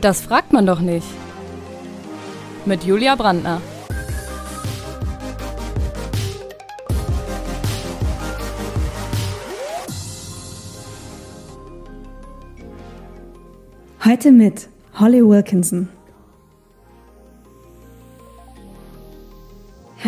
Das fragt man doch nicht. Mit Julia Brandner. Heute mit Holly Wilkinson.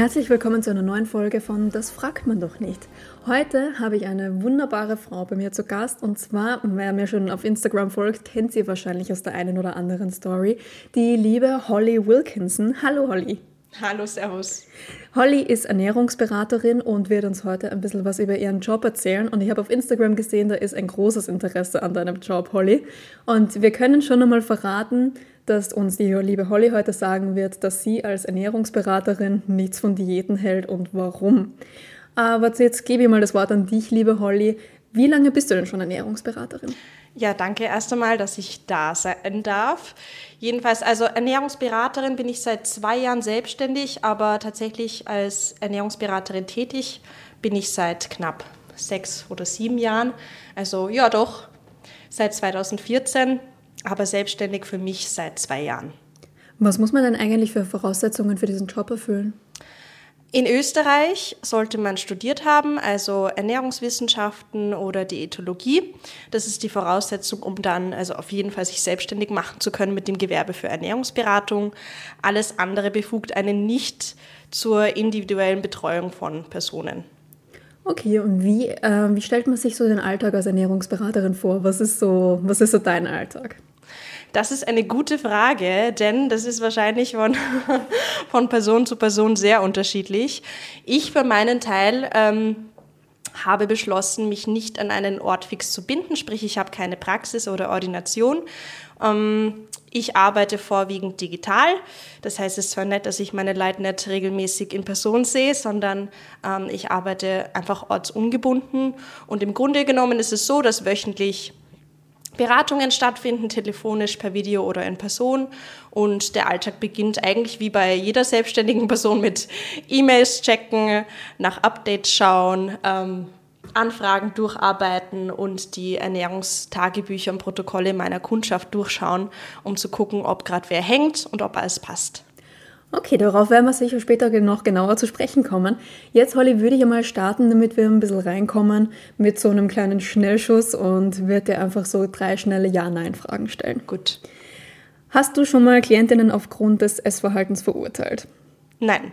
Herzlich willkommen zu einer neuen Folge von Das fragt man doch nicht. Heute habe ich eine wunderbare Frau bei mir zu Gast und zwar, wer mir schon auf Instagram folgt, kennt sie wahrscheinlich aus der einen oder anderen Story, die liebe Holly Wilkinson. Hallo Holly. Hallo, Servus. Holly ist Ernährungsberaterin und wird uns heute ein bisschen was über ihren Job erzählen. Und ich habe auf Instagram gesehen, da ist ein großes Interesse an deinem Job, Holly. Und wir können schon einmal verraten, dass uns die liebe Holly heute sagen wird, dass sie als Ernährungsberaterin nichts von Diäten hält und warum. Aber jetzt gebe ich mal das Wort an dich, liebe Holly. Wie lange bist du denn schon Ernährungsberaterin? Ja, danke erst einmal, dass ich da sein darf. Jedenfalls, also Ernährungsberaterin bin ich seit zwei Jahren selbstständig, aber tatsächlich als Ernährungsberaterin tätig bin ich seit knapp sechs oder sieben Jahren. Also ja, doch, seit 2014 aber selbstständig für mich seit zwei Jahren. Was muss man denn eigentlich für Voraussetzungen für diesen Job erfüllen? In Österreich sollte man studiert haben, also Ernährungswissenschaften oder Diätologie. Das ist die Voraussetzung, um dann also auf jeden Fall sich selbstständig machen zu können mit dem Gewerbe für Ernährungsberatung. Alles andere befugt einen nicht zur individuellen Betreuung von Personen. Okay, und wie, äh, wie stellt man sich so den Alltag als Ernährungsberaterin vor? Was ist so, was ist so dein Alltag? Das ist eine gute Frage, denn das ist wahrscheinlich von, von Person zu Person sehr unterschiedlich. Ich für meinen Teil ähm, habe beschlossen, mich nicht an einen Ort fix zu binden, sprich ich habe keine Praxis oder Ordination. Ähm, ich arbeite vorwiegend digital. Das heißt, es ist zwar nett, dass ich meine Leute nicht regelmäßig in Person sehe, sondern ähm, ich arbeite einfach ortsungebunden. Und im Grunde genommen ist es so, dass wöchentlich Beratungen stattfinden, telefonisch, per Video oder in Person. Und der Alltag beginnt eigentlich wie bei jeder selbstständigen Person mit E-Mails checken, nach Updates schauen, ähm, Anfragen durcharbeiten und die Ernährungstagebücher und Protokolle meiner Kundschaft durchschauen, um zu gucken, ob gerade wer hängt und ob alles passt. Okay, darauf werden wir sicher später noch genauer zu sprechen kommen. Jetzt, Holly, würde ich einmal starten, damit wir ein bisschen reinkommen mit so einem kleinen Schnellschuss und würde dir einfach so drei schnelle Ja-Nein-Fragen stellen. Gut. Hast du schon mal Klientinnen aufgrund des Essverhaltens verurteilt? Nein.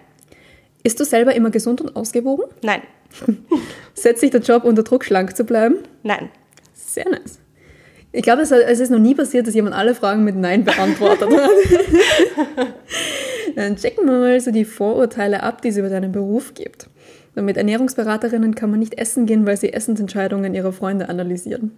Ist du selber immer gesund und ausgewogen? Nein. Setzt sich der Job unter Druck, schlank zu bleiben? Nein. Sehr nice. Ich glaube, es, ist noch nie passiert, dass jemand alle Fragen mit Nein beantwortet hat. Dann checken wir mal so die Vorurteile ab, die es über deinen Beruf gibt. Mit Ernährungsberaterinnen kann man nicht essen gehen, weil sie Essensentscheidungen ihrer Freunde analysieren.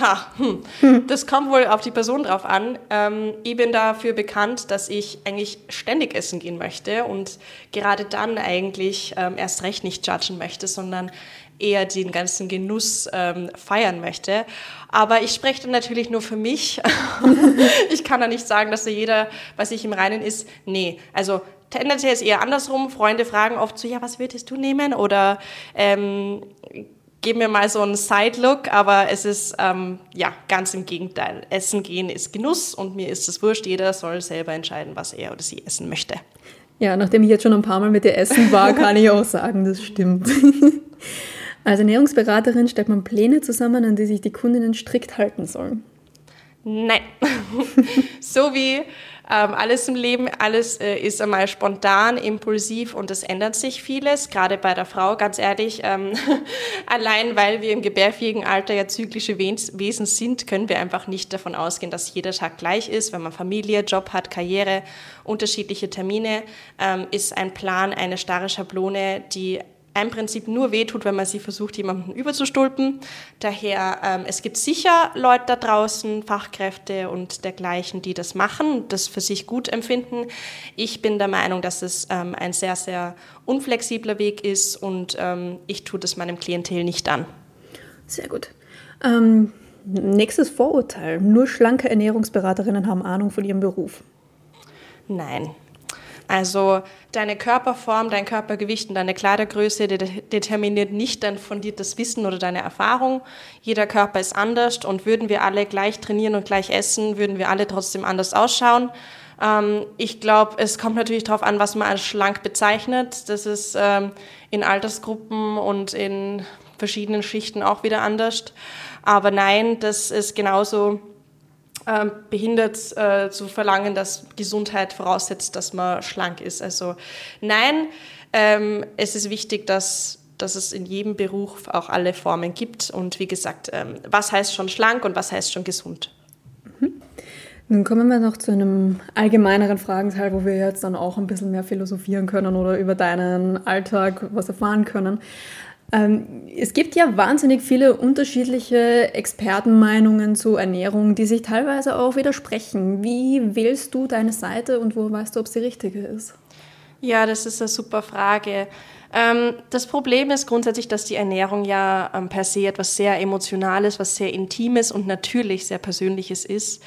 Ha, hm. das kommt wohl auf die Person drauf an. Ähm, ich bin dafür bekannt, dass ich eigentlich ständig essen gehen möchte und gerade dann eigentlich ähm, erst recht nicht judgen möchte, sondern eher den ganzen Genuss ähm, feiern möchte. Aber ich spreche dann natürlich nur für mich. ich kann da nicht sagen, dass da jeder was ich im Reinen ist. Nee, also tendenziell ist eher andersrum. Freunde fragen oft so, ja, was würdest du nehmen? Oder ähm, geben mir mal so einen Side-Look, aber es ist ähm, ja ganz im Gegenteil. Essen gehen ist Genuss und mir ist es wurscht. Jeder soll selber entscheiden, was er oder sie essen möchte. Ja, nachdem ich jetzt schon ein paar Mal mit dir essen war, kann ich auch sagen, das stimmt. Als Ernährungsberaterin stellt man Pläne zusammen, an die sich die Kundinnen strikt halten sollen. Nein. so wie ähm, alles im Leben, alles äh, ist einmal spontan, impulsiv und es ändert sich vieles, gerade bei der Frau, ganz ehrlich. Ähm, allein weil wir im gebärfähigen Alter ja zyklische Wesen sind, können wir einfach nicht davon ausgehen, dass jeder Tag gleich ist. Wenn man Familie, Job hat, Karriere, unterschiedliche Termine, ähm, ist ein Plan eine starre Schablone, die im Prinzip nur wehtut, wenn man sie versucht, jemanden überzustülpen. Daher, ähm, es gibt sicher Leute da draußen, Fachkräfte und dergleichen, die das machen, das für sich gut empfinden. Ich bin der Meinung, dass es ähm, ein sehr, sehr unflexibler Weg ist und ähm, ich tue das meinem Klientel nicht an. Sehr gut. Ähm, nächstes Vorurteil. Nur schlanke Ernährungsberaterinnen haben Ahnung von ihrem Beruf. Nein. Also deine Körperform, dein Körpergewicht und deine Kleidergröße determiniert nicht dein fundiertes Wissen oder deine Erfahrung. Jeder Körper ist anders und würden wir alle gleich trainieren und gleich essen, würden wir alle trotzdem anders ausschauen. Ähm, ich glaube, es kommt natürlich darauf an, was man als schlank bezeichnet. Das ist ähm, in Altersgruppen und in verschiedenen Schichten auch wieder anders. Aber nein, das ist genauso ähm, behindert äh, zu verlangen, dass Gesundheit voraussetzt, dass man schlank ist. Also nein, ähm, es ist wichtig, dass, dass es in jedem Beruf auch alle Formen gibt. Und wie gesagt, ähm, was heißt schon schlank und was heißt schon gesund? Mhm. Nun kommen wir noch zu einem allgemeineren Fragenteil, wo wir jetzt dann auch ein bisschen mehr philosophieren können oder über deinen Alltag was erfahren können. Ähm, es gibt ja wahnsinnig viele unterschiedliche Expertenmeinungen zu Ernährung, die sich teilweise auch widersprechen. Wie wählst du deine Seite und wo weißt du, ob sie richtige ist? Ja, das ist eine super Frage. Ähm, das Problem ist grundsätzlich, dass die Ernährung ja ähm, per se etwas sehr Emotionales, was sehr Intimes und natürlich sehr Persönliches ist.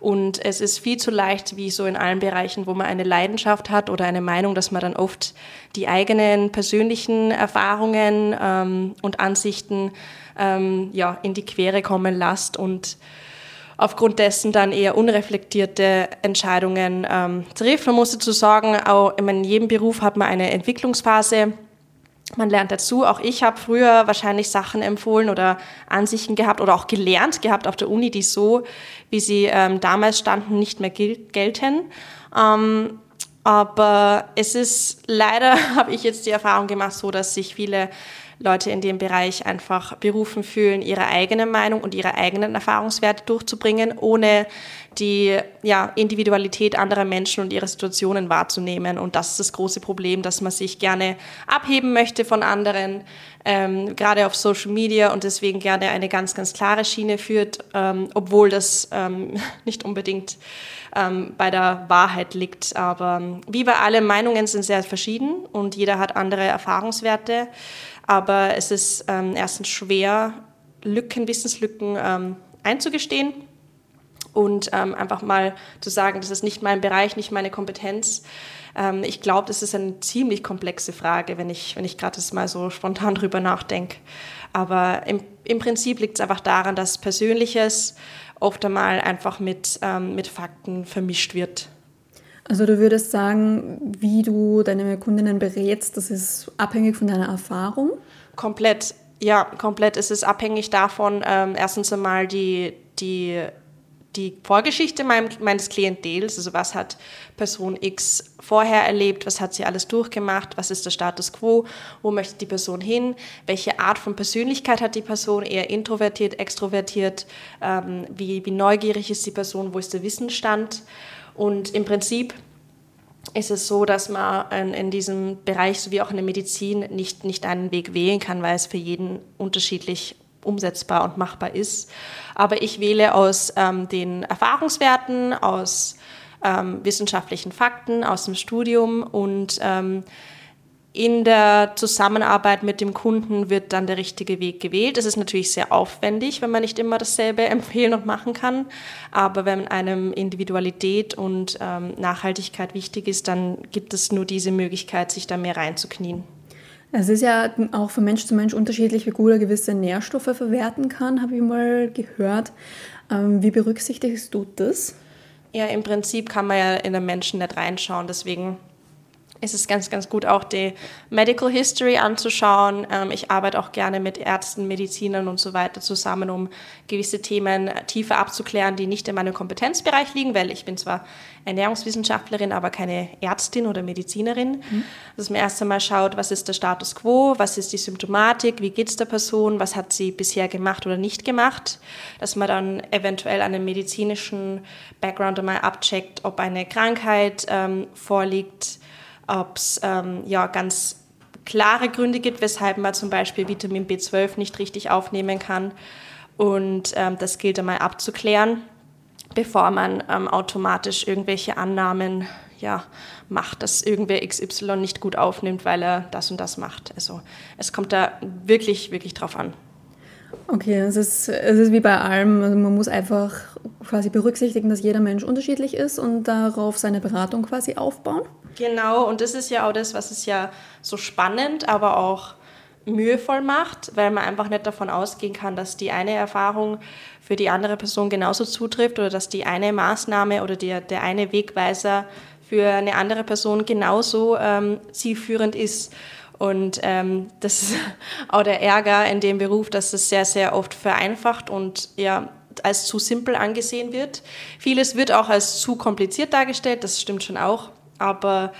Und es ist viel zu leicht, wie so in allen Bereichen, wo man eine Leidenschaft hat oder eine Meinung, dass man dann oft die eigenen persönlichen Erfahrungen ähm, und Ansichten ähm, ja, in die Quere kommen lässt und aufgrund dessen dann eher unreflektierte Entscheidungen ähm, trifft. Man muss dazu sagen, auch in jedem Beruf hat man eine Entwicklungsphase man lernt dazu. Auch ich habe früher wahrscheinlich Sachen empfohlen oder Ansichten gehabt oder auch gelernt gehabt auf der Uni, die so, wie sie ähm, damals standen, nicht mehr gel gelten. Ähm, aber es ist leider, habe ich jetzt die Erfahrung gemacht, so, dass sich viele Leute in dem Bereich einfach berufen fühlen, ihre eigene Meinung und ihre eigenen Erfahrungswerte durchzubringen, ohne die ja, Individualität anderer Menschen und ihre Situationen wahrzunehmen. Und das ist das große Problem, dass man sich gerne abheben möchte von anderen, ähm, gerade auf Social Media und deswegen gerne eine ganz, ganz klare Schiene führt, ähm, obwohl das ähm, nicht unbedingt ähm, bei der Wahrheit liegt. Aber ähm, wie bei allen Meinungen sind sehr verschieden und jeder hat andere Erfahrungswerte. Aber es ist ähm, erstens schwer, Lücken, Wissenslücken ähm, einzugestehen und ähm, einfach mal zu sagen, das ist nicht mein Bereich, nicht meine Kompetenz. Ähm, ich glaube, das ist eine ziemlich komplexe Frage, wenn ich, wenn ich gerade das mal so spontan drüber nachdenke. Aber im, im Prinzip liegt es einfach daran, dass Persönliches oft einmal einfach mit, ähm, mit Fakten vermischt wird. Also du würdest sagen, wie du deine Kundinnen berätst, das ist abhängig von deiner Erfahrung? Komplett, ja, komplett. Es ist abhängig davon, ähm, erstens einmal die, die, die Vorgeschichte mein, meines Klientels, also was hat Person X vorher erlebt, was hat sie alles durchgemacht, was ist der Status quo, wo möchte die Person hin, welche Art von Persönlichkeit hat die Person, eher introvertiert, extrovertiert, ähm, wie, wie neugierig ist die Person, wo ist der Wissensstand und im Prinzip ist es so, dass man in, diesem Bereich sowie auch in der Medizin nicht, nicht einen Weg wählen kann, weil es für jeden unterschiedlich umsetzbar und machbar ist. Aber ich wähle aus ähm, den Erfahrungswerten, aus ähm, wissenschaftlichen Fakten, aus dem Studium und ähm, in der Zusammenarbeit mit dem Kunden wird dann der richtige Weg gewählt. Es ist natürlich sehr aufwendig, wenn man nicht immer dasselbe empfehlen und machen kann. Aber wenn einem Individualität und ähm, Nachhaltigkeit wichtig ist, dann gibt es nur diese Möglichkeit, sich da mehr reinzuknien. Es ist ja auch von Mensch zu Mensch unterschiedlich, wie gut er gewisse Nährstoffe verwerten kann, habe ich mal gehört. Ähm, wie berücksichtigst du das? Ja, im Prinzip kann man ja in den Menschen nicht reinschauen. Deswegen ist es ganz, ganz gut, auch die Medical History anzuschauen. Ähm, ich arbeite auch gerne mit Ärzten, Medizinern und so weiter zusammen, um gewisse Themen tiefer abzuklären, die nicht in meinem Kompetenzbereich liegen, weil ich bin zwar Ernährungswissenschaftlerin, aber keine Ärztin oder Medizinerin. Mhm. Dass man erst einmal schaut, was ist der Status quo, was ist die Symptomatik, wie geht es der Person, was hat sie bisher gemacht oder nicht gemacht. Dass man dann eventuell einen medizinischen Background einmal abcheckt, ob eine Krankheit ähm, vorliegt, ob es ähm, ja, ganz klare Gründe gibt, weshalb man zum Beispiel Vitamin B12 nicht richtig aufnehmen kann. Und ähm, das gilt einmal abzuklären, bevor man ähm, automatisch irgendwelche Annahmen ja, macht, dass irgendwer XY nicht gut aufnimmt, weil er das und das macht. Also es kommt da wirklich, wirklich drauf an. Okay, es ist, es ist wie bei allem, also man muss einfach quasi berücksichtigen, dass jeder Mensch unterschiedlich ist und darauf seine Beratung quasi aufbauen. Genau, und das ist ja auch das, was es ja so spannend, aber auch mühevoll macht, weil man einfach nicht davon ausgehen kann, dass die eine Erfahrung für die andere Person genauso zutrifft oder dass die eine Maßnahme oder der, der eine Wegweiser für eine andere Person genauso ähm, zielführend ist. Und ähm, das ist auch der Ärger in dem Beruf, dass es sehr, sehr oft vereinfacht und ja, als zu simpel angesehen wird. Vieles wird auch als zu kompliziert dargestellt, das stimmt schon auch, aber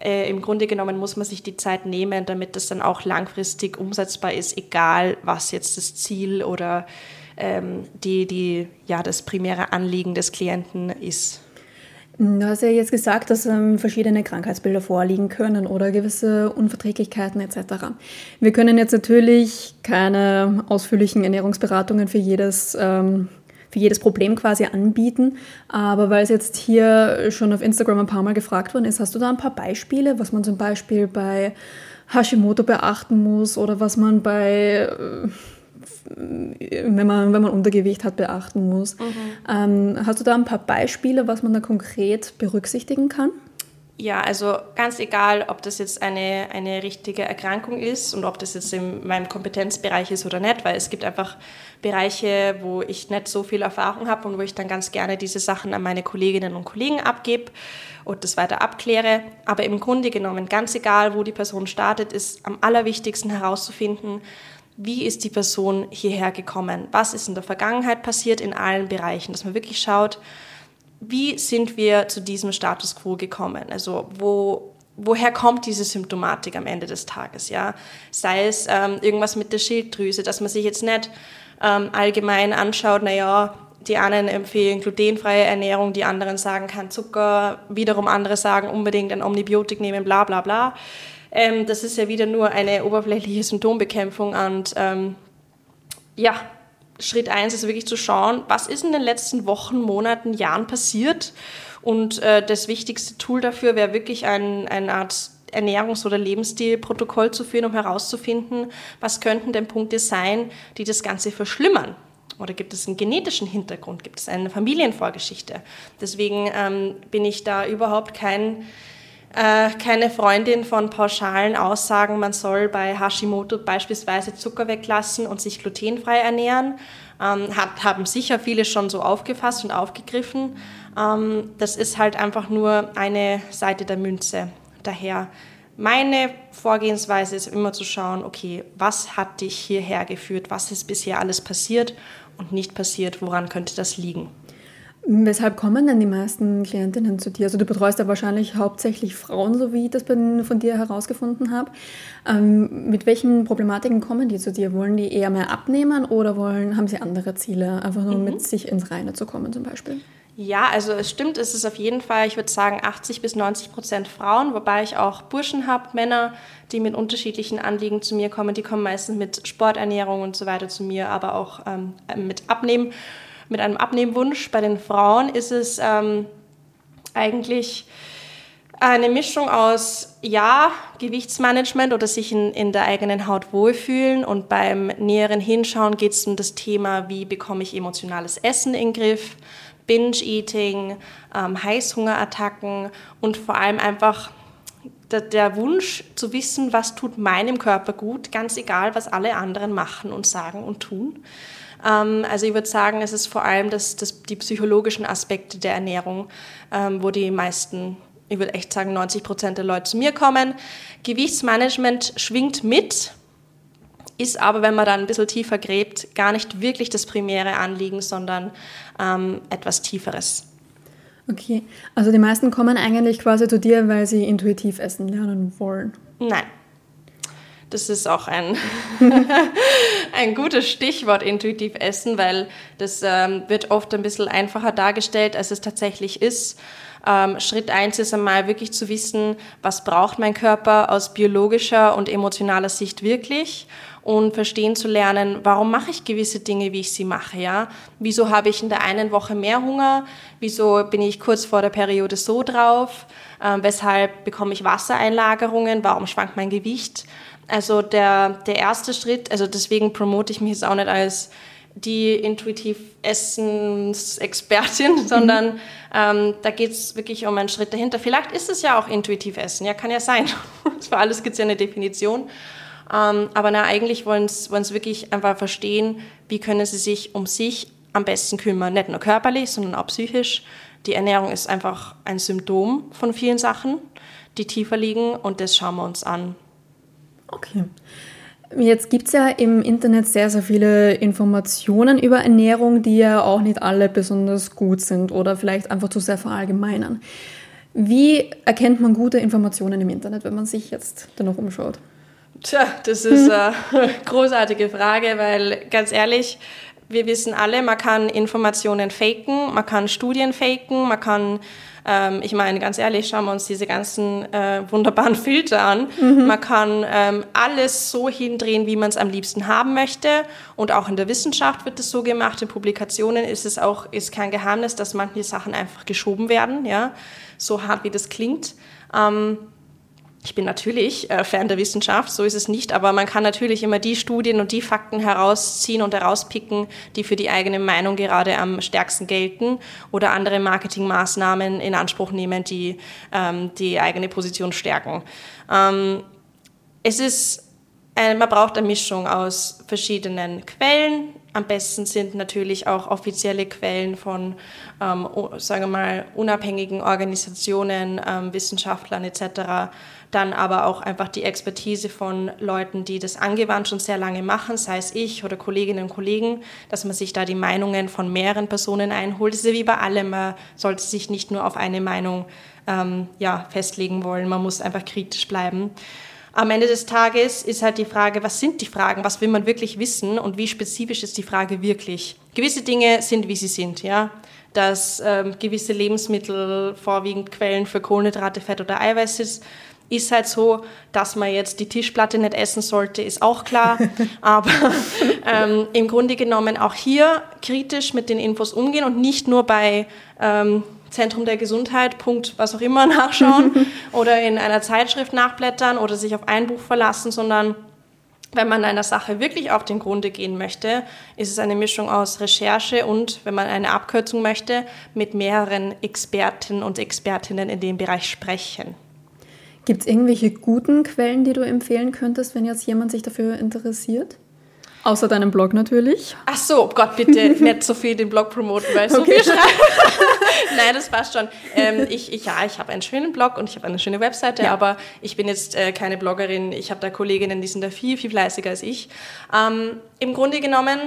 äh, im Grunde genommen muss man sich die Zeit nehmen, damit das dann auch langfristig umsetzbar ist, egal was jetzt das Ziel oder ähm, die, die, ja, das primäre Anliegen des Klienten ist. Du hast ja jetzt gesagt, dass ähm, verschiedene Krankheitsbilder vorliegen können oder gewisse Unverträglichkeiten etc. Wir können jetzt natürlich keine ausführlichen Ernährungsberatungen für jedes, ähm, für jedes Problem quasi anbieten, aber weil es jetzt hier schon auf Instagram ein paar Mal gefragt worden ist, hast du da ein paar Beispiele, was man zum Beispiel bei Hashimoto beachten muss oder was man bei äh, wenn man, wenn man Untergewicht hat, beachten muss. Mhm. Ähm, hast du da ein paar Beispiele, was man da konkret berücksichtigen kann? Ja, also ganz egal, ob das jetzt eine, eine richtige Erkrankung ist und ob das jetzt in meinem Kompetenzbereich ist oder nicht, weil es gibt einfach Bereiche, wo ich nicht so viel Erfahrung habe und wo ich dann ganz gerne diese Sachen an meine Kolleginnen und Kollegen abgebe und das weiter abkläre. Aber im Grunde genommen, ganz egal, wo die Person startet, ist am allerwichtigsten herauszufinden, wie ist die Person hierher gekommen? Was ist in der Vergangenheit passiert in allen Bereichen? Dass man wirklich schaut, wie sind wir zu diesem Status quo gekommen? Also wo, woher kommt diese Symptomatik am Ende des Tages? Ja? Sei es ähm, irgendwas mit der Schilddrüse, dass man sich jetzt nicht ähm, allgemein anschaut, naja, die einen empfehlen glutenfreie Ernährung, die anderen sagen kein Zucker, wiederum andere sagen unbedingt ein Omnibiotik nehmen, bla bla bla. Ähm, das ist ja wieder nur eine oberflächliche Symptombekämpfung und ähm, ja, Schritt eins ist wirklich zu schauen, was ist in den letzten Wochen, Monaten, Jahren passiert und äh, das wichtigste Tool dafür wäre wirklich ein, eine Art Ernährungs- oder Lebensstilprotokoll zu führen, um herauszufinden, was könnten denn Punkte sein, die das Ganze verschlimmern. Oder gibt es einen genetischen Hintergrund? Gibt es eine Familienvorgeschichte? Deswegen ähm, bin ich da überhaupt kein äh, keine Freundin von pauschalen Aussagen, man soll bei Hashimoto beispielsweise Zucker weglassen und sich glutenfrei ernähren. Ähm, hat, haben sicher viele schon so aufgefasst und aufgegriffen. Ähm, das ist halt einfach nur eine Seite der Münze. Daher meine Vorgehensweise ist immer zu schauen, okay, was hat dich hierher geführt, was ist bisher alles passiert und nicht passiert, woran könnte das liegen. Weshalb kommen denn die meisten Klientinnen zu dir? Also du betreust ja wahrscheinlich hauptsächlich Frauen, so wie ich das von dir herausgefunden habe. Ähm, mit welchen Problematiken kommen die zu dir? Wollen die eher mehr abnehmen oder wollen, haben sie andere Ziele, einfach nur mhm. mit sich ins Reine zu kommen zum Beispiel? Ja, also es stimmt, es ist auf jeden Fall, ich würde sagen, 80 bis 90 Prozent Frauen, wobei ich auch Burschen habe, Männer, die mit unterschiedlichen Anliegen zu mir kommen. Die kommen meistens mit Sporternährung und so weiter zu mir, aber auch ähm, mit Abnehmen mit einem Abnehmwunsch. Bei den Frauen ist es ähm, eigentlich eine Mischung aus, ja, Gewichtsmanagement oder sich in, in der eigenen Haut wohlfühlen und beim näheren Hinschauen geht es um das Thema, wie bekomme ich emotionales Essen in den Griff, Binge-Eating, ähm, Heißhungerattacken und vor allem einfach der, der, Wunsch zu wissen, was tut meinem Körper gut, ganz egal, was alle anderen machen und sagen und tun. Ähm, also ich würde sagen, es ist vor allem das, das, die psychologischen Aspekte der Ernährung, ähm, wo die meisten, ich würde echt sagen, 90 Prozent der Leute zu mir kommen. Gewichtsmanagement schwingt mit, ist aber, wenn man dann ein bisschen tiefer gräbt, gar nicht wirklich das primäre Anliegen, sondern ähm, etwas Tieferes. Okay, also die meisten kommen eigentlich quasi zu dir, weil sie intuitiv essen lernen wollen. Nein, das ist auch ein, ein gutes Stichwort, intuitiv essen, weil das ähm, wird oft ein bisschen einfacher dargestellt, als es tatsächlich ist. Ähm, Schritt eins ist einmal wirklich zu wissen, was braucht mein Körper aus biologischer und emotionaler Sicht wirklich und verstehen zu lernen, warum mache ich gewisse Dinge, wie ich sie mache, ja? Wieso habe ich in der einen Woche mehr Hunger? Wieso bin ich kurz vor der Periode so drauf? Ähm, weshalb bekomme ich Wassereinlagerungen? Warum schwankt mein Gewicht? Also der, der erste Schritt, also deswegen promote ich mich jetzt auch nicht als die intuitiv Essensexpertin, mhm. sondern ähm, da geht es wirklich um einen Schritt dahinter. Vielleicht ist es ja auch intuitiv Essen, ja, kann ja sein. Für alles gibt es ja eine Definition. Ähm, aber na, eigentlich wollen sie wirklich einfach verstehen, wie können sie sich um sich am besten kümmern. Nicht nur körperlich, sondern auch psychisch. Die Ernährung ist einfach ein Symptom von vielen Sachen, die tiefer liegen und das schauen wir uns an. Okay. Jetzt gibt es ja im Internet sehr, sehr viele Informationen über Ernährung, die ja auch nicht alle besonders gut sind oder vielleicht einfach zu sehr verallgemeinern. Wie erkennt man gute Informationen im Internet, wenn man sich jetzt danach umschaut? Tja, das ist eine großartige Frage, weil ganz ehrlich, wir wissen alle, man kann Informationen faken, man kann Studien faken, man kann ähm, ich meine, ganz ehrlich, schauen wir uns diese ganzen äh, wunderbaren Filter an. Mhm. Man kann ähm, alles so hindrehen, wie man es am liebsten haben möchte. Und auch in der Wissenschaft wird es so gemacht. In Publikationen ist es auch ist kein Geheimnis, dass manche Sachen einfach geschoben werden. Ja, so hart wie das klingt. Ähm, ich bin natürlich äh, Fan der Wissenschaft, so ist es nicht, aber man kann natürlich immer die Studien und die Fakten herausziehen und herauspicken, die für die eigene Meinung gerade am stärksten gelten oder andere Marketingmaßnahmen in Anspruch nehmen, die ähm, die eigene Position stärken. Ähm, es ist, äh, man braucht eine Mischung aus verschiedenen Quellen. Am besten sind natürlich auch offizielle Quellen von, ähm, sagen wir mal, unabhängigen Organisationen, ähm, Wissenschaftlern etc dann aber auch einfach die Expertise von Leuten, die das angewandt schon sehr lange machen, sei es ich oder Kolleginnen und Kollegen, dass man sich da die Meinungen von mehreren Personen einholt. Das ist ja wie bei allem, man sollte sich nicht nur auf eine Meinung ähm, ja, festlegen wollen, man muss einfach kritisch bleiben. Am Ende des Tages ist halt die Frage, was sind die Fragen, was will man wirklich wissen und wie spezifisch ist die Frage wirklich. Gewisse Dinge sind, wie sie sind, ja dass ähm, gewisse Lebensmittel vorwiegend Quellen für Kohlenhydrate, Fett oder Eiweiß sind ist halt so, dass man jetzt die Tischplatte nicht essen sollte, ist auch klar. Aber ähm, im Grunde genommen auch hier kritisch mit den Infos umgehen und nicht nur bei ähm, Zentrum der Gesundheit, Punkt, was auch immer nachschauen oder in einer Zeitschrift nachblättern oder sich auf ein Buch verlassen, sondern wenn man einer Sache wirklich auf den Grunde gehen möchte, ist es eine Mischung aus Recherche und, wenn man eine Abkürzung möchte, mit mehreren Experten und Expertinnen in dem Bereich sprechen. Gibt es irgendwelche guten Quellen, die du empfehlen könntest, wenn jetzt jemand sich dafür interessiert? Außer deinem Blog natürlich. Ach so, Gott, bitte nicht so viel den Blog promoten, weil so viel schreibe. Nein, das passt schon. Ähm, ich, ich, ja, ich habe einen schönen Blog und ich habe eine schöne Webseite, ja. aber ich bin jetzt äh, keine Bloggerin. Ich habe da Kolleginnen, die sind da viel, viel fleißiger als ich. Ähm, Im Grunde genommen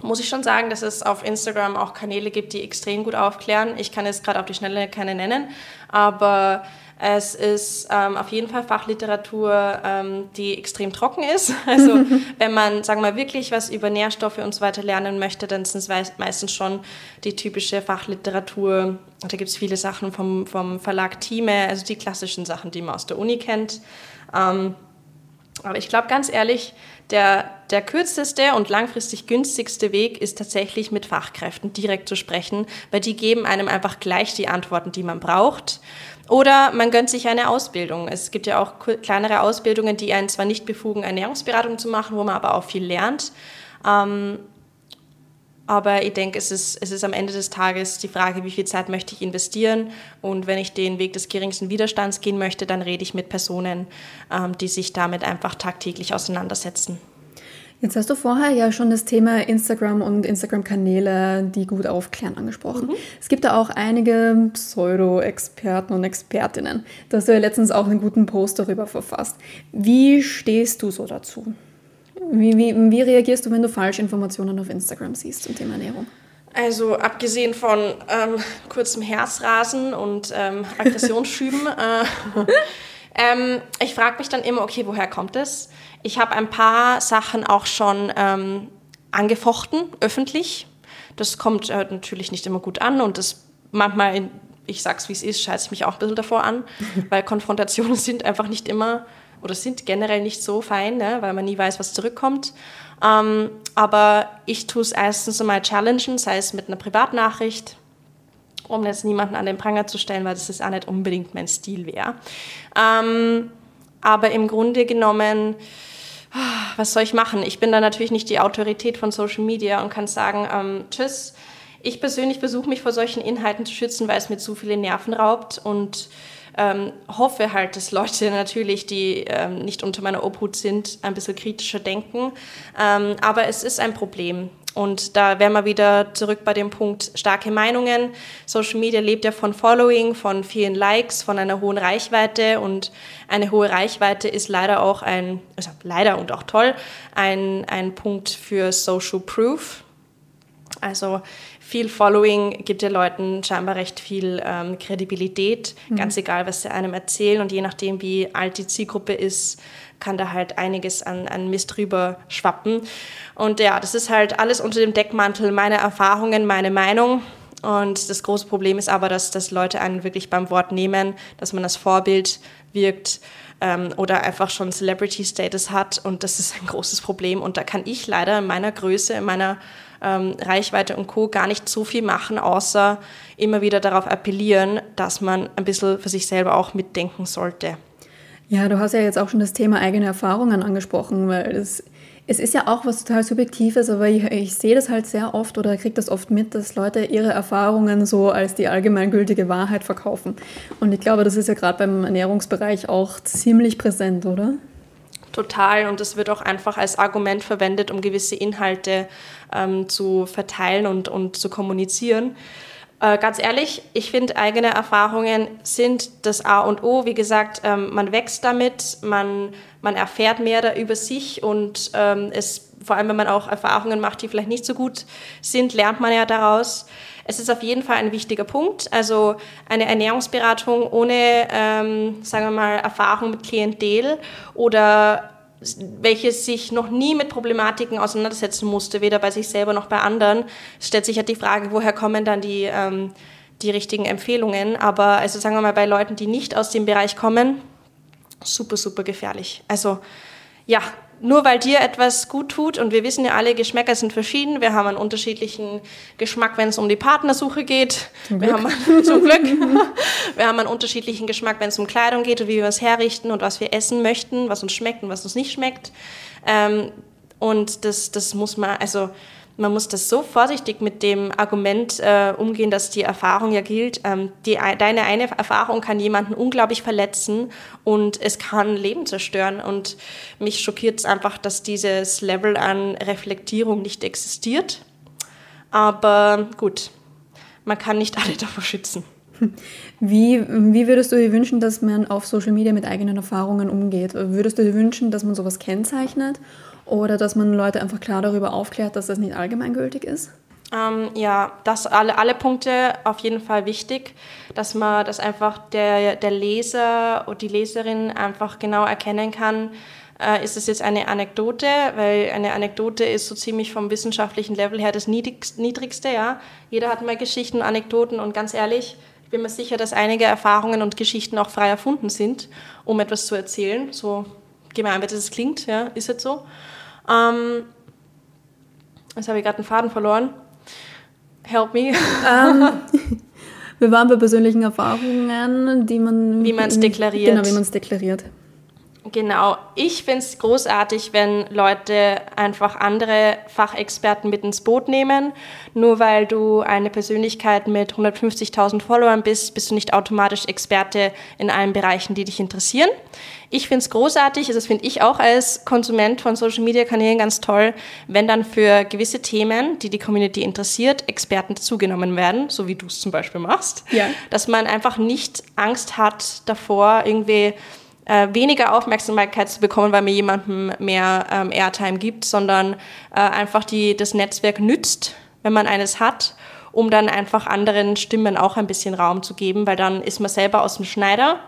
muss ich schon sagen, dass es auf Instagram auch Kanäle gibt, die extrem gut aufklären. Ich kann jetzt gerade auf die Schnelle keine nennen, aber es ist ähm, auf jeden Fall Fachliteratur, ähm, die extrem trocken ist. Also wenn man, sagen wir mal, wirklich was über Nährstoffe und so weiter lernen möchte, dann sind es meistens schon die typische Fachliteratur. Da gibt es viele Sachen vom, vom Verlag Thieme, also die klassischen Sachen, die man aus der Uni kennt. Ähm, aber ich glaube ganz ehrlich, der, der kürzeste und langfristig günstigste Weg ist tatsächlich mit Fachkräften direkt zu sprechen, weil die geben einem einfach gleich die Antworten, die man braucht. Oder man gönnt sich eine Ausbildung. Es gibt ja auch kleinere Ausbildungen, die einen zwar nicht befugen, Ernährungsberatung zu machen, wo man aber auch viel lernt. Ähm, aber ich denke, es ist, es ist am Ende des Tages die Frage, wie viel Zeit möchte ich investieren. Und wenn ich den Weg des geringsten Widerstands gehen möchte, dann rede ich mit Personen, ähm, die sich damit einfach tagtäglich auseinandersetzen. Jetzt hast du vorher ja schon das Thema Instagram und Instagram-Kanäle, die gut aufklären, angesprochen. Mhm. Es gibt da auch einige Pseudo-Experten und Expertinnen. Da hast du ja letztens auch einen guten Post darüber verfasst. Wie stehst du so dazu? Wie, wie, wie reagierst du, wenn du Falschinformationen auf Instagram siehst zum Thema Ernährung? Also abgesehen von ähm, kurzem Herzrasen und ähm, Aggressionsschüben, äh, ähm, ich frage mich dann immer, okay, woher kommt es? Ich habe ein paar Sachen auch schon ähm, angefochten, öffentlich. Das kommt äh, natürlich nicht immer gut an und das manchmal, in, ich sag's wie es ist, scheiße ich mich auch ein bisschen davor an, weil Konfrontationen sind einfach nicht immer oder sind generell nicht so fein, ne, weil man nie weiß, was zurückkommt. Ähm, aber ich tue es erstens einmal challengen, sei es mit einer Privatnachricht, um jetzt niemanden an den Pranger zu stellen, weil das ist auch nicht unbedingt mein Stil wäre. Ähm, aber im Grunde genommen was soll ich machen? Ich bin da natürlich nicht die Autorität von Social Media und kann sagen, ähm, tschüss. Ich persönlich versuche mich vor solchen Inhalten zu schützen, weil es mir zu viele Nerven raubt und ähm, hoffe halt, dass Leute natürlich, die ähm, nicht unter meiner Obhut sind, ein bisschen kritischer denken. Ähm, aber es ist ein Problem. Und da wären wir wieder zurück bei dem Punkt starke Meinungen. Social Media lebt ja von Following, von vielen Likes, von einer hohen Reichweite. Und eine hohe Reichweite ist leider auch ein, also leider und auch toll, ein, ein Punkt für Social Proof. Also viel Following gibt den Leuten scheinbar recht viel ähm, Kredibilität, mhm. ganz egal, was sie einem erzählen. Und je nachdem, wie alt die Zielgruppe ist, kann da halt einiges an, an Mist drüber schwappen. Und ja, das ist halt alles unter dem Deckmantel meiner Erfahrungen, meine Meinung. Und das große Problem ist aber, dass, dass Leute einen wirklich beim Wort nehmen, dass man als Vorbild wirkt ähm, oder einfach schon Celebrity-Status hat. Und das ist ein großes Problem. Und da kann ich leider in meiner Größe, in meiner ähm, Reichweite und Co. gar nicht so viel machen, außer immer wieder darauf appellieren, dass man ein bisschen für sich selber auch mitdenken sollte. Ja, du hast ja jetzt auch schon das Thema eigene Erfahrungen angesprochen, weil es, es ist ja auch was total Subjektives, aber ich, ich sehe das halt sehr oft oder kriege das oft mit, dass Leute ihre Erfahrungen so als die allgemeingültige Wahrheit verkaufen. Und ich glaube, das ist ja gerade beim Ernährungsbereich auch ziemlich präsent, oder? Total. Und es wird auch einfach als Argument verwendet, um gewisse Inhalte ähm, zu verteilen und, und zu kommunizieren. Äh, ganz ehrlich, ich finde, eigene Erfahrungen sind das A und O. Wie gesagt, ähm, man wächst damit, man, man erfährt mehr über sich und ähm, es, vor allem wenn man auch Erfahrungen macht, die vielleicht nicht so gut sind, lernt man ja daraus. Es ist auf jeden Fall ein wichtiger Punkt. Also eine Ernährungsberatung ohne, ähm, sagen wir mal, Erfahrung mit Klientel oder welches sich noch nie mit Problematiken auseinandersetzen musste, weder bei sich selber noch bei anderen, stellt sich ja die Frage, woher kommen dann die, ähm, die richtigen Empfehlungen. Aber also sagen wir mal, bei Leuten, die nicht aus dem Bereich kommen, super, super gefährlich. Also ja, nur weil dir etwas gut tut, und wir wissen ja alle, Geschmäcker sind verschieden, wir haben einen unterschiedlichen Geschmack, wenn es um die Partnersuche geht. Zum wir Glück. Haben, zum Glück. wir haben einen unterschiedlichen Geschmack, wenn es um Kleidung geht und wie wir es herrichten und was wir essen möchten, was uns schmeckt und was uns nicht schmeckt. Ähm, und das, das muss man, also man muss das so vorsichtig mit dem Argument äh, umgehen, dass die Erfahrung ja gilt. Ähm, die, deine eine Erfahrung kann jemanden unglaublich verletzen und es kann Leben zerstören. Und mich schockiert es einfach, dass dieses Level an Reflektierung nicht existiert. Aber gut, man kann nicht alle davor schützen. Wie, wie würdest du dir wünschen, dass man auf Social Media mit eigenen Erfahrungen umgeht? Würdest du dir wünschen, dass man sowas kennzeichnet? Oder dass man Leute einfach klar darüber aufklärt, dass das nicht allgemeingültig ist? Ähm, ja, das alle, alle Punkte auf jeden Fall wichtig, dass man, dass einfach der, der Leser oder die Leserin einfach genau erkennen kann, äh, ist es jetzt eine Anekdote, weil eine Anekdote ist so ziemlich vom wissenschaftlichen Level her das niedrigste, ja. Jeder hat mal Geschichten, Anekdoten und ganz ehrlich, ich bin mir sicher, dass einige Erfahrungen und Geschichten auch frei erfunden sind, um etwas zu erzählen. So gemein, wie das klingt, ja, ist jetzt so. Ähm, jetzt habe ich gerade einen Faden verloren. Help me. Um, ähm, wir waren bei persönlichen Erfahrungen, die man. Wie man es deklariert. Genau, wie man es deklariert. Genau. Ich finde es großartig, wenn Leute einfach andere Fachexperten mit ins Boot nehmen. Nur weil du eine Persönlichkeit mit 150.000 Followern bist, bist du nicht automatisch Experte in allen Bereichen, die dich interessieren. Ich finde es großartig, also das finde ich auch als Konsument von Social-Media-Kanälen ganz toll, wenn dann für gewisse Themen, die die Community interessiert, Experten zugenommen werden, so wie du es zum Beispiel machst. Ja. Dass man einfach nicht Angst hat davor, irgendwie äh, weniger Aufmerksamkeit zu bekommen, weil mir jemandem mehr ähm, Airtime gibt, sondern äh, einfach die, das Netzwerk nützt, wenn man eines hat, um dann einfach anderen Stimmen auch ein bisschen Raum zu geben, weil dann ist man selber aus dem Schneider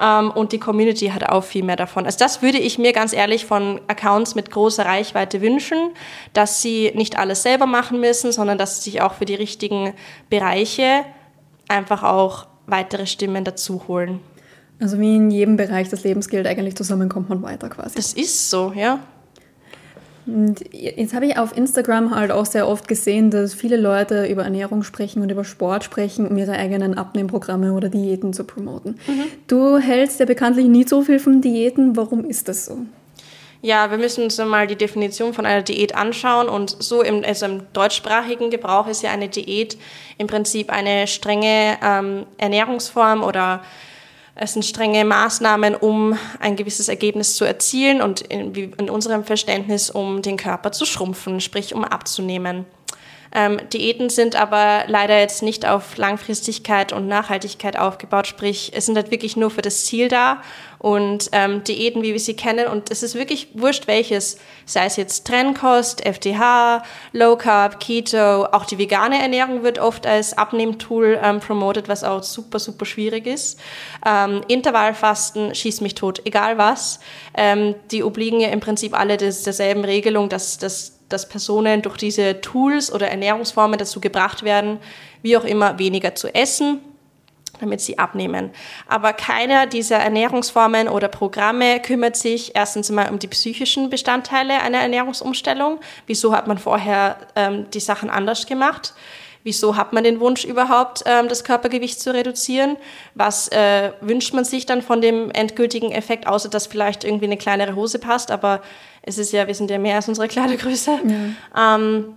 ähm, und die Community hat auch viel mehr davon. Also das würde ich mir ganz ehrlich von Accounts mit großer Reichweite wünschen, dass sie nicht alles selber machen müssen, sondern dass sie sich auch für die richtigen Bereiche einfach auch weitere Stimmen dazu holen. Also wie in jedem Bereich des Lebens gilt, eigentlich zusammen kommt man weiter quasi. Das ist so, ja. Und jetzt habe ich auf Instagram halt auch sehr oft gesehen, dass viele Leute über Ernährung sprechen und über Sport sprechen, um ihre eigenen Abnehmprogramme oder Diäten zu promoten. Mhm. Du hältst ja bekanntlich nie so viel von Diäten. Warum ist das so? Ja, wir müssen uns mal die Definition von einer Diät anschauen. Und so im, also im deutschsprachigen Gebrauch ist ja eine Diät im Prinzip eine strenge ähm, Ernährungsform oder es sind strenge Maßnahmen, um ein gewisses Ergebnis zu erzielen und in, in unserem Verständnis, um den Körper zu schrumpfen, sprich um abzunehmen. Ähm, Diäten sind aber leider jetzt nicht auf Langfristigkeit und Nachhaltigkeit aufgebaut, sprich es sind halt wirklich nur für das Ziel da und ähm, Diäten, wie wir sie kennen und es ist wirklich wurscht welches, sei es jetzt Trennkost, FDH, Low Carb, Keto, auch die vegane Ernährung wird oft als Abnehmtool ähm, promoted, was auch super, super schwierig ist. Ähm, Intervallfasten, schieß mich tot, egal was. Ähm, die obliegen ja im Prinzip alle des, derselben Regelung, dass das dass Personen durch diese Tools oder Ernährungsformen dazu gebracht werden, wie auch immer weniger zu essen, damit sie abnehmen. Aber keiner dieser Ernährungsformen oder Programme kümmert sich erstens mal um die psychischen Bestandteile einer Ernährungsumstellung. Wieso hat man vorher ähm, die Sachen anders gemacht? Wieso hat man den Wunsch überhaupt, ähm, das Körpergewicht zu reduzieren? Was äh, wünscht man sich dann von dem endgültigen Effekt, außer dass vielleicht irgendwie eine kleinere Hose passt? Aber es ist ja, wir sind ja mehr als unsere Kleidergröße. Ja. Ähm,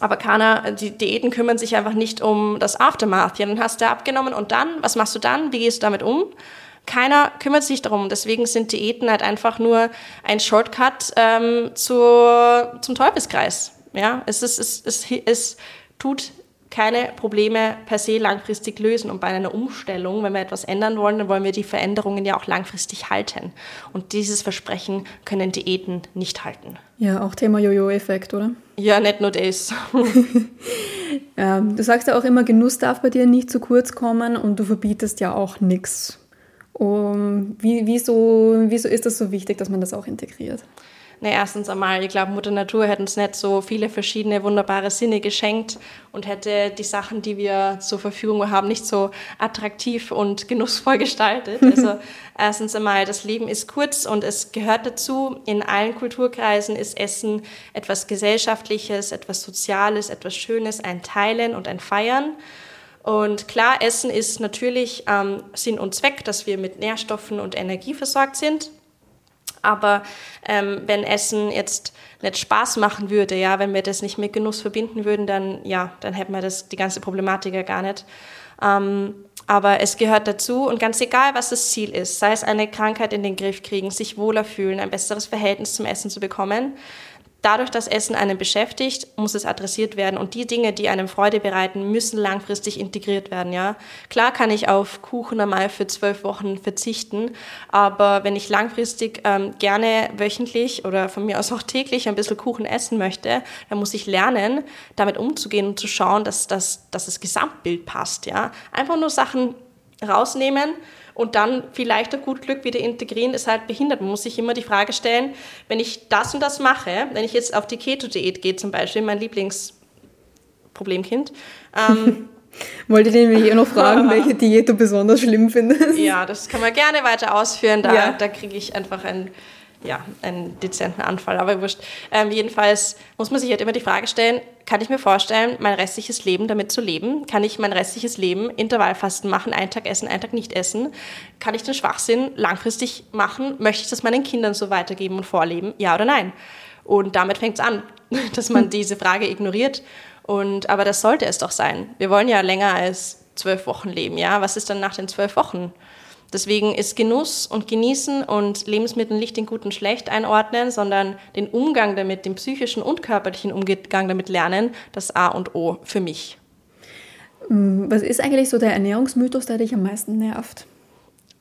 aber keiner, die Diäten kümmern sich einfach nicht um das Aftermath. Ja, dann hast du abgenommen und dann, was machst du dann? Wie gehst du damit um? Keiner kümmert sich darum. Deswegen sind Diäten halt einfach nur ein Shortcut ähm, zur, zum Teufelskreis. Ja, es, ist, es, es, es tut keine Probleme per se langfristig lösen. Und bei einer Umstellung, wenn wir etwas ändern wollen, dann wollen wir die Veränderungen ja auch langfristig halten. Und dieses Versprechen können Diäten nicht halten. Ja, auch Thema Jojo-Effekt, oder? Ja, nicht nur das. ja, du sagst ja auch immer, Genuss darf bei dir nicht zu kurz kommen und du verbietest ja auch nichts. Um, wie, wieso, wieso ist das so wichtig, dass man das auch integriert? Na, erstens einmal, ich glaube, Mutter Natur hätte uns nicht so viele verschiedene wunderbare Sinne geschenkt und hätte die Sachen, die wir zur Verfügung haben, nicht so attraktiv und genussvoll gestaltet. Also erstens einmal, das Leben ist kurz und es gehört dazu. In allen Kulturkreisen ist Essen etwas Gesellschaftliches, etwas Soziales, etwas Schönes, ein Teilen und ein Feiern. Und klar, Essen ist natürlich ähm, Sinn und Zweck, dass wir mit Nährstoffen und Energie versorgt sind. Aber ähm, wenn Essen jetzt nicht Spaß machen würde, ja, wenn wir das nicht mit Genuss verbinden würden, dann ja, dann hätten wir das die ganze Problematik ja gar nicht. Ähm, aber es gehört dazu und ganz egal, was das Ziel ist, sei es eine Krankheit in den Griff kriegen, sich wohler fühlen, ein besseres Verhältnis zum Essen zu bekommen, Dadurch, dass Essen einen beschäftigt, muss es adressiert werden und die Dinge, die einem Freude bereiten, müssen langfristig integriert werden. Ja, klar kann ich auf Kuchen einmal für zwölf Wochen verzichten, aber wenn ich langfristig ähm, gerne wöchentlich oder von mir aus auch täglich ein bisschen Kuchen essen möchte, dann muss ich lernen, damit umzugehen und zu schauen, dass, dass, dass das Gesamtbild passt. Ja, einfach nur Sachen rausnehmen und dann vielleicht auf gut Glück wieder integrieren, ist halt behindert. Man muss sich immer die Frage stellen, wenn ich das und das mache, wenn ich jetzt auf die Keto-Diät gehe zum Beispiel, mein Lieblingsproblemkind, ähm, Wollte ich nämlich eh noch fragen, welche Diät du besonders schlimm findest. Ja, das kann man gerne weiter ausführen. Da, ja. da kriege ich einfach ein ja, einen dezenten Anfall, aber wurscht. Ähm, jedenfalls muss man sich halt immer die Frage stellen, kann ich mir vorstellen, mein restliches Leben damit zu leben? Kann ich mein restliches Leben Intervallfasten machen, einen Tag essen, einen Tag nicht essen? Kann ich den Schwachsinn langfristig machen? Möchte ich das meinen Kindern so weitergeben und vorleben? Ja oder nein? Und damit fängt es an, dass man diese Frage ignoriert. Und, aber das sollte es doch sein. Wir wollen ja länger als zwölf Wochen leben, ja? Was ist dann nach den zwölf Wochen? Deswegen ist Genuss und Genießen und Lebensmittel nicht in gut und schlecht einordnen, sondern den Umgang damit, den psychischen und körperlichen Umgang damit lernen, das A und O für mich. Mm, was ist eigentlich so der Ernährungsmythos, der dich am meisten nervt?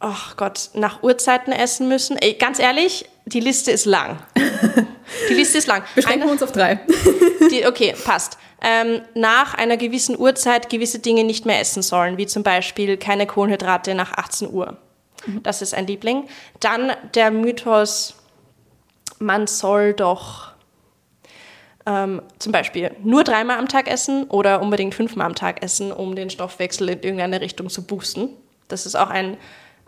Ach Gott, nach Uhrzeiten essen müssen. Ey, ganz ehrlich, die Liste ist lang. Die Liste ist lang. Beschränken wir uns auf drei. Die, okay, passt. Ähm, nach einer gewissen Uhrzeit gewisse Dinge nicht mehr essen sollen, wie zum Beispiel keine Kohlenhydrate nach 18 Uhr. Mhm. Das ist ein Liebling. Dann der Mythos, man soll doch ähm, zum Beispiel nur dreimal am Tag essen oder unbedingt fünfmal am Tag essen, um den Stoffwechsel in irgendeine Richtung zu boosten. Das ist auch ein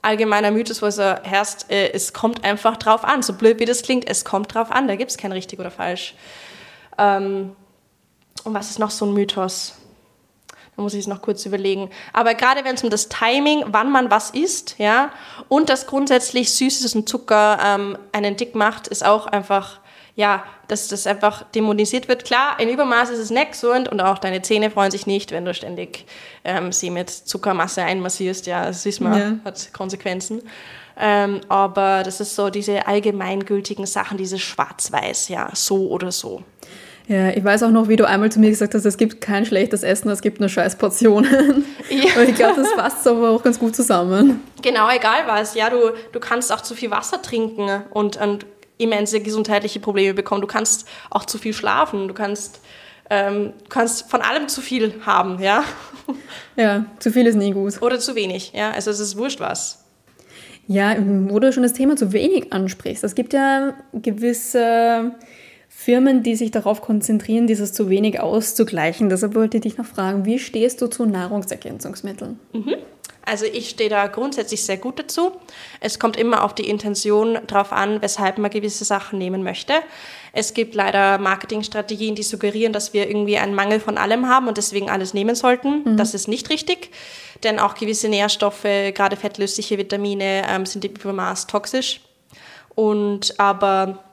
allgemeiner Mythos, wo es so herrscht, äh, es kommt einfach drauf an. So blöd wie das klingt, es kommt drauf an, da gibt es kein richtig oder falsch. Ähm, und was ist noch so ein Mythos? Da muss ich es noch kurz überlegen. Aber gerade wenn es um das Timing, wann man was isst, ja, und dass grundsätzlich Süßes und Zucker ähm, einen dick macht, ist auch einfach, ja, dass das einfach dämonisiert wird. Klar, in Übermaß ist es nicht gesund und auch deine Zähne freuen sich nicht, wenn du ständig ähm, sie mit Zuckermasse einmassierst. Ja, das ist man, ja. hat Konsequenzen. Ähm, aber das ist so diese allgemeingültigen Sachen, dieses Schwarz-Weiß, ja, so oder so. Ja, ich weiß auch noch, wie du einmal zu mir gesagt hast, es gibt kein schlechtes Essen, es gibt nur scheiß Portionen. Ja. Und ich glaube, das passt aber auch ganz gut zusammen. Genau, egal was. Ja, du, du kannst auch zu viel Wasser trinken und, und immense gesundheitliche Probleme bekommen. Du kannst auch zu viel schlafen. Du kannst, ähm, kannst von allem zu viel haben, ja. Ja, zu viel ist nie gut. Oder zu wenig, ja. Also es ist wurscht was. Ja, wo du schon das Thema zu wenig ansprichst. Es gibt ja gewisse Firmen, die sich darauf konzentrieren, dieses zu wenig auszugleichen. Deshalb wollte ich dich noch fragen, wie stehst du zu Nahrungsergänzungsmitteln? Mhm. Also ich stehe da grundsätzlich sehr gut dazu. Es kommt immer auf die Intention drauf an, weshalb man gewisse Sachen nehmen möchte. Es gibt leider Marketingstrategien, die suggerieren, dass wir irgendwie einen Mangel von allem haben und deswegen alles nehmen sollten. Mhm. Das ist nicht richtig, denn auch gewisse Nährstoffe, gerade fettlösliche Vitamine, ähm, sind im Übermaß toxisch. Und aber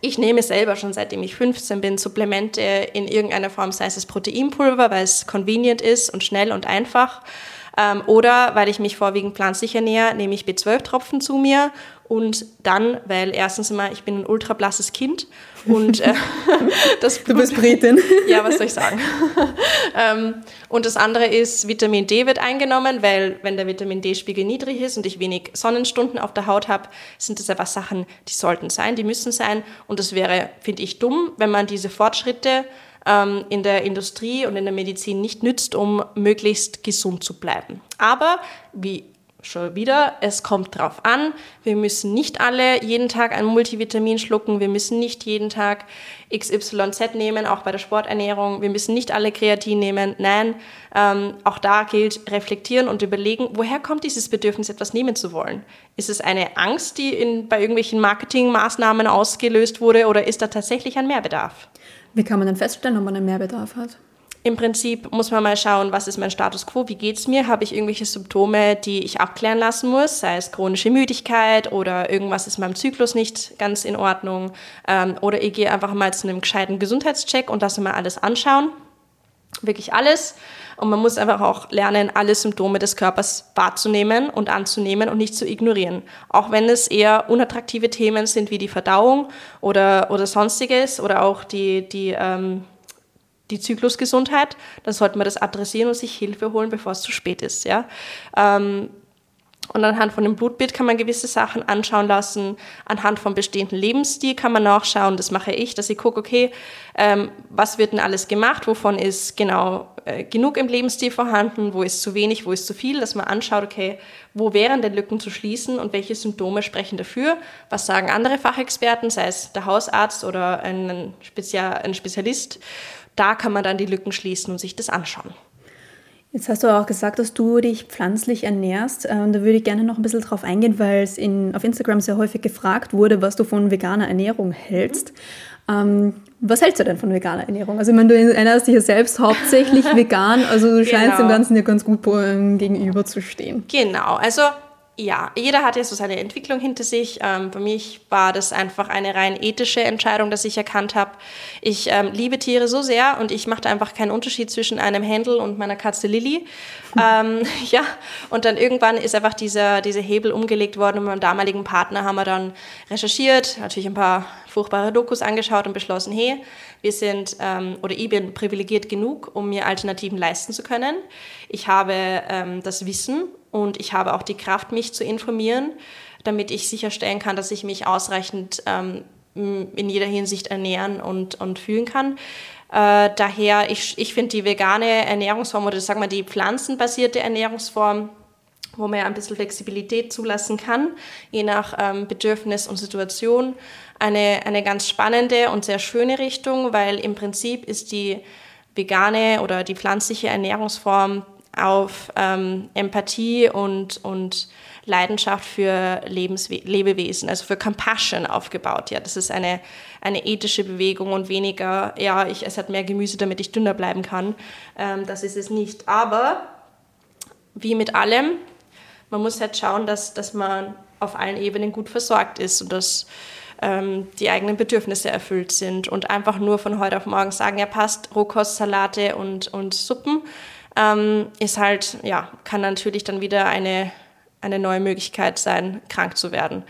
ich nehme selber schon seitdem ich 15 bin Supplemente in irgendeiner Form, sei es Proteinpulver, weil es convenient ist und schnell und einfach. Ähm, oder weil ich mich vorwiegend pflanzlich ernähre, nehme ich B12-Tropfen zu mir und dann, weil erstens immer, ich bin ein ultra blasses Kind und äh, das Blut, Du bist Britin. Ja, was soll ich sagen? ähm, und das andere ist, Vitamin D wird eingenommen, weil wenn der Vitamin D-Spiegel niedrig ist und ich wenig Sonnenstunden auf der Haut habe, sind das einfach Sachen, die sollten sein, die müssen sein. Und das wäre, finde ich, dumm, wenn man diese Fortschritte ähm, in der Industrie und in der Medizin nicht nützt, um möglichst gesund zu bleiben. Aber wie schon wieder, es kommt drauf an. Wir müssen nicht alle jeden Tag ein Multivitamin schlucken. Wir müssen nicht jeden Tag XYZ nehmen, auch bei der Sporternährung. Wir müssen nicht alle Kreatin nehmen. Nein, ähm, auch da gilt reflektieren und überlegen, woher kommt dieses Bedürfnis, etwas nehmen zu wollen? Ist es eine Angst, die in, bei irgendwelchen Marketingmaßnahmen ausgelöst wurde oder ist da tatsächlich ein Mehrbedarf? Wie kann man denn feststellen, ob man einen Mehrbedarf hat? Im Prinzip muss man mal schauen, was ist mein Status quo, wie geht es mir, habe ich irgendwelche Symptome, die ich abklären lassen muss, sei es chronische Müdigkeit oder irgendwas ist in meinem Zyklus nicht ganz in Ordnung ähm, oder ich gehe einfach mal zu einem gescheiten Gesundheitscheck und lasse mal alles anschauen, wirklich alles. Und man muss einfach auch lernen, alle Symptome des Körpers wahrzunehmen und anzunehmen und nicht zu ignorieren. Auch wenn es eher unattraktive Themen sind wie die Verdauung oder, oder sonstiges oder auch die, die, ähm, die Zyklusgesundheit, dann sollte man das adressieren und sich Hilfe holen, bevor es zu spät ist. Ja? Ähm, und anhand von dem Blutbild kann man gewisse Sachen anschauen lassen. Anhand vom bestehenden Lebensstil kann man nachschauen. Das mache ich, dass ich gucke, okay, ähm, was wird denn alles gemacht? Wovon ist genau äh, genug im Lebensstil vorhanden? Wo ist zu wenig? Wo ist zu viel? Dass man anschaut, okay, wo wären denn Lücken zu schließen und welche Symptome sprechen dafür? Was sagen andere Fachexperten, sei es der Hausarzt oder ein, Spezial ein Spezialist? Da kann man dann die Lücken schließen und sich das anschauen. Jetzt hast du auch gesagt, dass du dich pflanzlich ernährst. Ähm, da würde ich gerne noch ein bisschen drauf eingehen, weil es in, auf Instagram sehr häufig gefragt wurde, was du von veganer Ernährung hältst. Ähm, was hältst du denn von veganer Ernährung? Also, ich meine, du ernährst dich ja selbst hauptsächlich vegan, also du scheinst genau. dem Ganzen ja ganz gut ähm, gegenüberzustehen. Genau, also ja, jeder hat ja so seine Entwicklung hinter sich. Ähm, bei mich war das einfach eine rein ethische Entscheidung, dass ich erkannt habe, ich ähm, liebe Tiere so sehr und ich machte einfach keinen Unterschied zwischen einem Händel und meiner Katze Lilly. ähm, ja, und dann irgendwann ist einfach dieser, dieser Hebel umgelegt worden und mit meinem damaligen Partner haben wir dann recherchiert, natürlich ein paar furchtbare Dokus angeschaut und beschlossen, hey, wir sind, ähm, oder ich bin privilegiert genug, um mir Alternativen leisten zu können. Ich habe ähm, das Wissen und ich habe auch die Kraft, mich zu informieren, damit ich sicherstellen kann, dass ich mich ausreichend ähm, in jeder Hinsicht ernähren und, und fühlen kann. Äh, daher, ich, ich finde die vegane Ernährungsform oder sagen wir die pflanzenbasierte Ernährungsform, wo man ja ein bisschen Flexibilität zulassen kann, je nach ähm, Bedürfnis und Situation, eine, eine ganz spannende und sehr schöne Richtung, weil im Prinzip ist die vegane oder die pflanzliche Ernährungsform auf ähm, Empathie und, und Leidenschaft für Lebenswe Lebewesen, also für Compassion aufgebaut. Ja, das ist eine, eine ethische Bewegung und weniger, ja, ich esse halt mehr Gemüse, damit ich dünner bleiben kann. Ähm, das ist es nicht. Aber wie mit allem, man muss halt schauen, dass, dass man auf allen Ebenen gut versorgt ist und dass ähm, die eigenen Bedürfnisse erfüllt sind und einfach nur von heute auf morgen sagen, ja passt, Rohkostsalate und, und Suppen, ähm, ist halt, ja, kann natürlich dann wieder eine eine neue Möglichkeit sein, krank zu werden.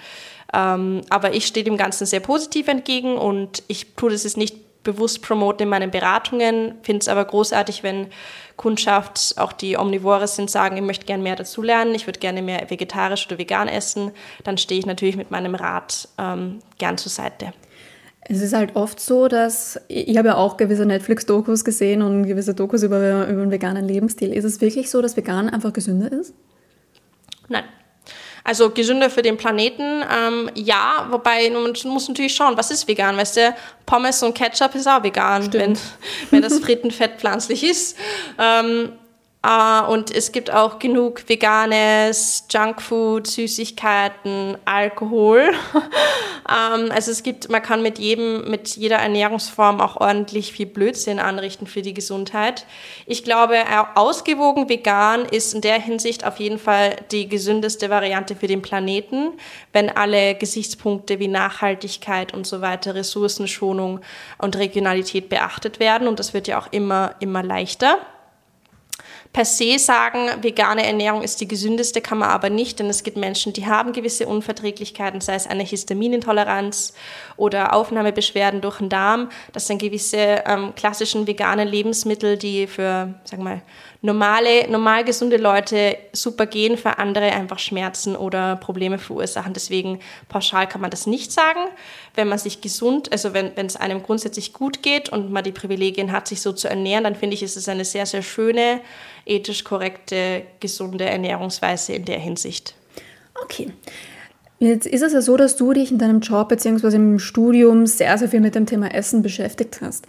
Ähm, aber ich stehe dem Ganzen sehr positiv entgegen und ich tue das jetzt nicht bewusst promoten in meinen Beratungen, finde es aber großartig, wenn Kundschaft, auch die Omnivore sind, sagen, ich möchte gerne mehr dazu lernen, ich würde gerne mehr vegetarisch oder vegan essen, dann stehe ich natürlich mit meinem Rat ähm, gern zur Seite. Es ist halt oft so, dass ich habe ja auch gewisse Netflix-Dokus gesehen und gewisse Dokus über, über einen veganen Lebensstil. Ist es wirklich so, dass vegan einfach gesünder ist? Nein. Also gesünder für den Planeten, ähm, ja, wobei man muss natürlich schauen, was ist vegan, weißt du, Pommes und Ketchup ist auch vegan, wenn, wenn das Frittenfett pflanzlich ist. Ähm, Uh, und es gibt auch genug veganes Junkfood, Süßigkeiten, Alkohol. um, ähm, also es gibt, man kann mit jedem, mit jeder Ernährungsform auch ordentlich viel Blödsinn anrichten für die Gesundheit. Ich glaube, ausgewogen vegan ist in der Hinsicht auf jeden Fall die gesündeste Variante für den Planeten, wenn alle Gesichtspunkte wie Nachhaltigkeit und so weiter, Ressourcenschonung und Regionalität beachtet werden. Und das wird ja auch immer, immer leichter per se sagen, vegane Ernährung ist die gesündeste, kann man aber nicht, denn es gibt Menschen, die haben gewisse Unverträglichkeiten, sei es eine Histaminintoleranz oder Aufnahmebeschwerden durch den Darm. Das sind gewisse ähm, klassischen veganen Lebensmittel, die für, sagen wir mal, normale, normal gesunde Leute super gehen, für andere einfach Schmerzen oder Probleme verursachen. Deswegen pauschal kann man das nicht sagen. Wenn man sich gesund, also wenn, wenn es einem grundsätzlich gut geht und man die Privilegien hat, sich so zu ernähren, dann finde ich, ist es eine sehr, sehr schöne, ethisch korrekte, gesunde Ernährungsweise in der Hinsicht. Okay. Jetzt ist es ja so, dass du dich in deinem Job bzw. im Studium sehr, sehr viel mit dem Thema Essen beschäftigt hast.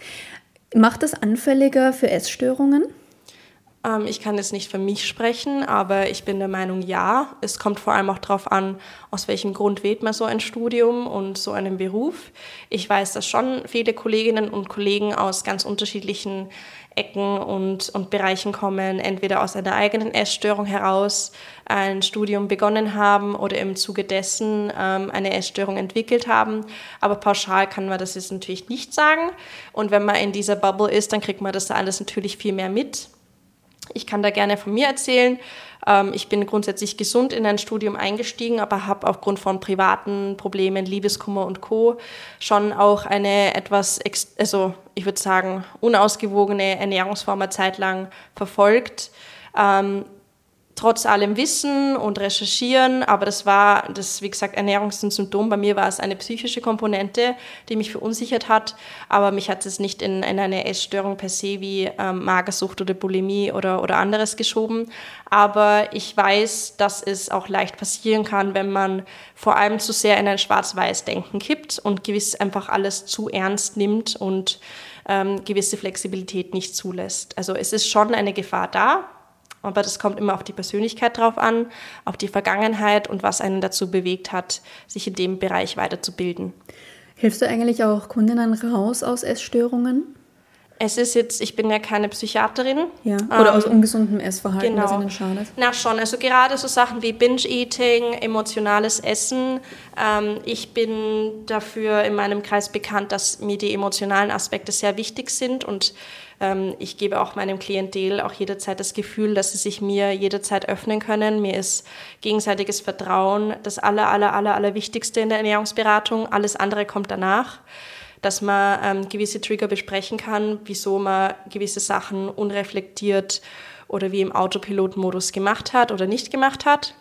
Macht das anfälliger für Essstörungen? Ähm, ich kann jetzt nicht für mich sprechen, aber ich bin der Meinung, ja. Es kommt vor allem auch darauf an, aus welchem Grund wählt man so ein Studium und so einen Beruf. Ich weiß, dass schon viele Kolleginnen und Kollegen aus ganz unterschiedlichen Ecken und, und Bereichen kommen, entweder aus einer eigenen Essstörung heraus ein Studium begonnen haben oder im Zuge dessen ähm, eine Essstörung entwickelt haben. Aber pauschal kann man das jetzt natürlich nicht sagen. Und wenn man in dieser Bubble ist, dann kriegt man das alles natürlich viel mehr mit. Ich kann da gerne von mir erzählen. Ähm, ich bin grundsätzlich gesund in ein Studium eingestiegen, aber habe aufgrund von privaten Problemen, Liebeskummer und Co. schon auch eine etwas, also ich würde sagen, unausgewogene Ernährungsform eine Zeit lang verfolgt. Trotz allem Wissen und Recherchieren, aber das war, das wie gesagt, Ernährung ist Symptom. Bei mir war es eine psychische Komponente, die mich verunsichert hat, aber mich hat es nicht in, in eine Essstörung per se wie ähm, Magersucht oder Bulimie oder, oder anderes geschoben. Aber ich weiß, dass es auch leicht passieren kann, wenn man vor allem zu sehr in ein Schwarz-Weiß-Denken kippt und gewiss einfach alles zu ernst nimmt und ähm, gewisse Flexibilität nicht zulässt. Also es ist schon eine Gefahr da, aber das kommt immer auf die Persönlichkeit drauf an, auf die Vergangenheit und was einen dazu bewegt hat, sich in dem Bereich weiterzubilden. Hilfst du eigentlich auch Kundinnen raus aus Essstörungen? Es ist jetzt, ich bin ja keine Psychiaterin. Ja. Oder ähm, aus ungesundem Essverhalten, genau. was ihnen schadet. Na schon, also gerade so Sachen wie Binge-Eating, emotionales Essen. Ähm, ich bin dafür in meinem Kreis bekannt, dass mir die emotionalen Aspekte sehr wichtig sind und ähm, ich gebe auch meinem Klientel auch jederzeit das Gefühl, dass sie sich mir jederzeit öffnen können. Mir ist gegenseitiges Vertrauen das aller, aller, aller, aller Wichtigste in der Ernährungsberatung. Alles andere kommt danach dass man ähm, gewisse Trigger besprechen kann, wieso man gewisse Sachen unreflektiert oder wie im Autopilot-Modus gemacht hat oder nicht gemacht hat.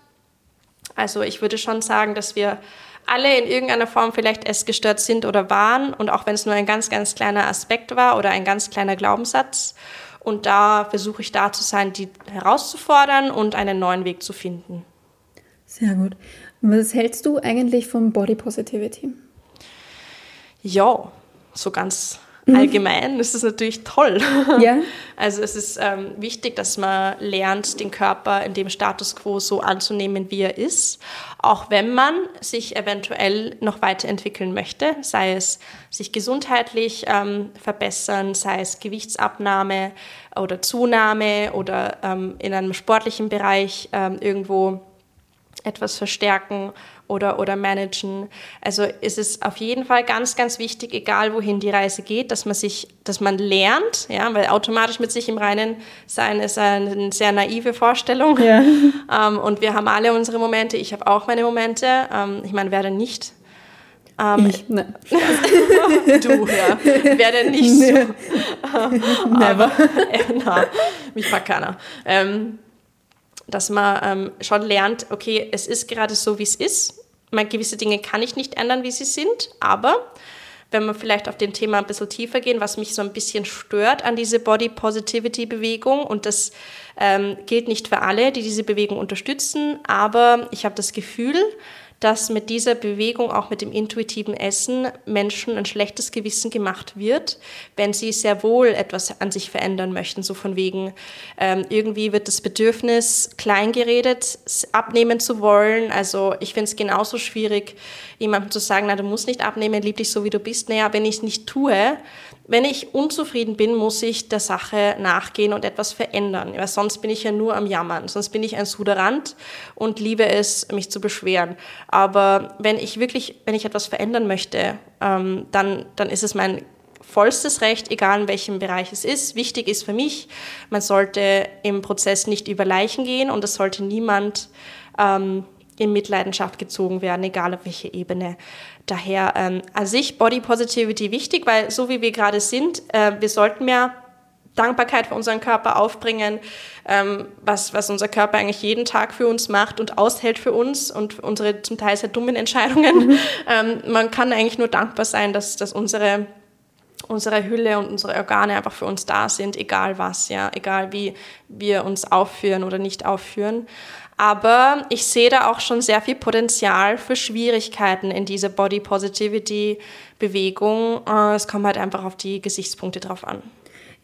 Also ich würde schon sagen, dass wir alle in irgendeiner Form vielleicht essgestört sind oder waren und auch wenn es nur ein ganz, ganz kleiner Aspekt war oder ein ganz kleiner Glaubenssatz. Und da versuche ich da zu sein, die herauszufordern und einen neuen Weg zu finden. Sehr gut. Was hältst du eigentlich vom Body Positivity? Ja, so ganz. Allgemein ist es natürlich toll. Ja. Also es ist ähm, wichtig, dass man lernt, den Körper in dem Status quo so anzunehmen, wie er ist, auch wenn man sich eventuell noch weiterentwickeln möchte, sei es sich gesundheitlich ähm, verbessern, sei es Gewichtsabnahme oder Zunahme oder ähm, in einem sportlichen Bereich ähm, irgendwo etwas verstärken oder, oder managen. Also ist es auf jeden Fall ganz, ganz wichtig, egal wohin die Reise geht, dass man sich, dass man lernt, ja, weil automatisch mit sich im Reinen sein ist eine sehr naive Vorstellung. Ja. Ähm, und wir haben alle unsere Momente. Ich habe auch meine Momente. Ähm, ich meine, wer denn nicht? Ähm, ich, ne. du, ja. Wer denn nicht nee. so? Never. äh, na, mich fragt keiner. Ähm, dass man ähm, schon lernt, okay, es ist gerade so, wie es ist. Man, gewisse Dinge kann ich nicht ändern, wie sie sind, aber wenn wir vielleicht auf den Thema ein bisschen tiefer gehen, was mich so ein bisschen stört an diese Body Positivity Bewegung und das ähm, gilt nicht für alle, die diese Bewegung unterstützen, aber ich habe das Gefühl, dass mit dieser Bewegung, auch mit dem intuitiven Essen, Menschen ein schlechtes Gewissen gemacht wird, wenn sie sehr wohl etwas an sich verändern möchten. So von wegen, ähm, irgendwie wird das Bedürfnis kleingeredet, abnehmen zu wollen. Also ich finde es genauso schwierig, jemandem zu sagen, na, du musst nicht abnehmen, lieb dich so, wie du bist. Naja, wenn ich es nicht tue, wenn ich unzufrieden bin, muss ich der Sache nachgehen und etwas verändern, weil sonst bin ich ja nur am Jammern, sonst bin ich ein Suderant und liebe es, mich zu beschweren. Aber wenn ich wirklich, wenn ich etwas verändern möchte, ähm, dann, dann ist es mein vollstes Recht, egal in welchem Bereich es ist. Wichtig ist für mich, man sollte im Prozess nicht über Leichen gehen und es sollte niemand ähm, in Mitleidenschaft gezogen werden, egal auf welche Ebene. Daher ähm, an sich Body Positivity wichtig, weil so wie wir gerade sind, äh, wir sollten mehr Dankbarkeit für unseren Körper aufbringen, ähm, was, was unser Körper eigentlich jeden Tag für uns macht und aushält für uns und unsere zum Teil sehr dummen Entscheidungen. Mhm. Ähm, man kann eigentlich nur dankbar sein, dass, dass unsere unsere Hülle und unsere Organe einfach für uns da sind, egal was, ja, egal wie wir uns aufführen oder nicht aufführen. Aber ich sehe da auch schon sehr viel Potenzial für Schwierigkeiten in dieser Body Positivity Bewegung. Äh, es kommt halt einfach auf die Gesichtspunkte drauf an.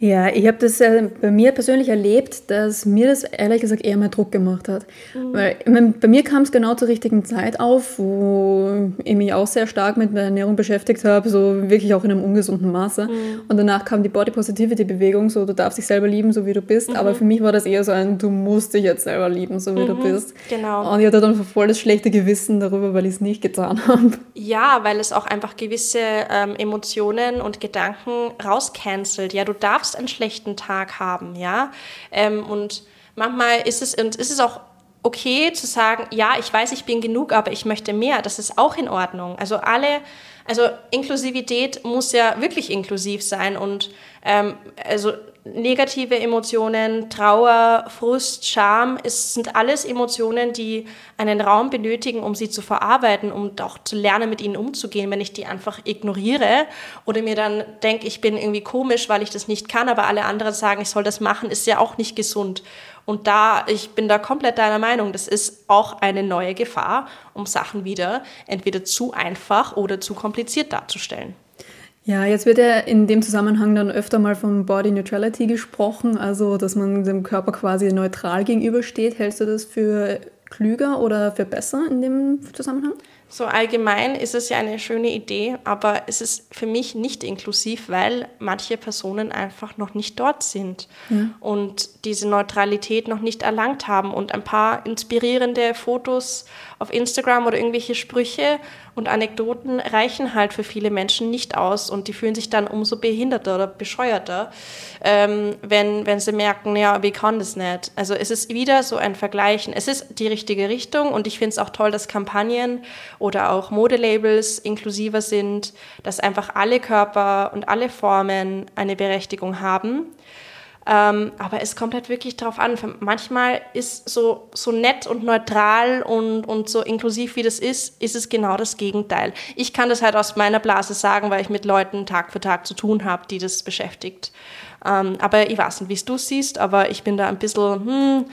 Ja, ich habe das äh, bei mir persönlich erlebt, dass mir das ehrlich gesagt eher mehr Druck gemacht hat. Mhm. Weil ich mein, bei mir kam es genau zur richtigen Zeit auf, wo ich mich auch sehr stark mit der Ernährung beschäftigt habe, so wirklich auch in einem ungesunden Maße. Mhm. Und danach kam die Body Positivity Bewegung, so du darfst dich selber lieben, so wie du bist. Mhm. Aber für mich war das eher so ein, du musst dich jetzt selber lieben, so wie du mhm. bist. Genau. Und ich hatte dann voll das schlechte Gewissen darüber, weil ich es nicht getan habe. Ja, weil es auch einfach gewisse ähm, Emotionen und Gedanken rauscancelt. Ja, du darfst darfst einen schlechten Tag haben, ja. Ähm, und manchmal ist es, und ist es auch okay zu sagen, ja, ich weiß, ich bin genug, aber ich möchte mehr. Das ist auch in Ordnung. Also alle, also Inklusivität muss ja wirklich inklusiv sein und ähm, also negative Emotionen, Trauer, Frust, Scham, es sind alles Emotionen, die einen Raum benötigen, um sie zu verarbeiten, um auch zu lernen, mit ihnen umzugehen. Wenn ich die einfach ignoriere oder mir dann denke, ich bin irgendwie komisch, weil ich das nicht kann, aber alle anderen sagen, ich soll das machen, ist ja auch nicht gesund. Und da, ich bin da komplett deiner Meinung, das ist auch eine neue Gefahr, um Sachen wieder entweder zu einfach oder zu kompliziert darzustellen. Ja, jetzt wird ja in dem Zusammenhang dann öfter mal von Body Neutrality gesprochen, also dass man dem Körper quasi neutral gegenübersteht. Hältst du das für klüger oder für besser in dem Zusammenhang? So allgemein ist es ja eine schöne Idee, aber es ist für mich nicht inklusiv, weil manche Personen einfach noch nicht dort sind ja. und diese Neutralität noch nicht erlangt haben und ein paar inspirierende Fotos auf Instagram oder irgendwelche Sprüche und Anekdoten reichen halt für viele Menschen nicht aus und die fühlen sich dann umso behinderter oder bescheuerter, ähm, wenn, wenn sie merken, ja, wie kann das nicht? Also es ist wieder so ein Vergleichen. Es ist die richtige Richtung und ich finde es auch toll, dass Kampagnen oder auch Modelabels inklusiver sind, dass einfach alle Körper und alle Formen eine Berechtigung haben. Ähm, aber es kommt halt wirklich darauf an. Manchmal ist so, so nett und neutral und, und so inklusiv wie das ist, ist es genau das Gegenteil. Ich kann das halt aus meiner Blase sagen, weil ich mit Leuten Tag für Tag zu tun habe, die das beschäftigt. Ähm, aber ich weiß nicht, wie es du siehst, aber ich bin da ein bisschen, hm,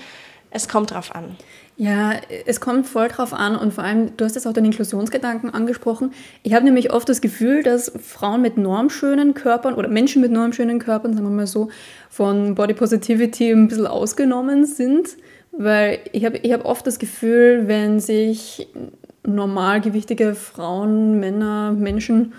es kommt drauf an. Ja, es kommt voll drauf an und vor allem, du hast jetzt auch den Inklusionsgedanken angesprochen. Ich habe nämlich oft das Gefühl, dass Frauen mit normschönen Körpern oder Menschen mit normschönen Körpern, sagen wir mal so, von Body Positivity ein bisschen ausgenommen sind, weil ich habe ich hab oft das Gefühl, wenn sich normalgewichtige Frauen, Männer, Menschen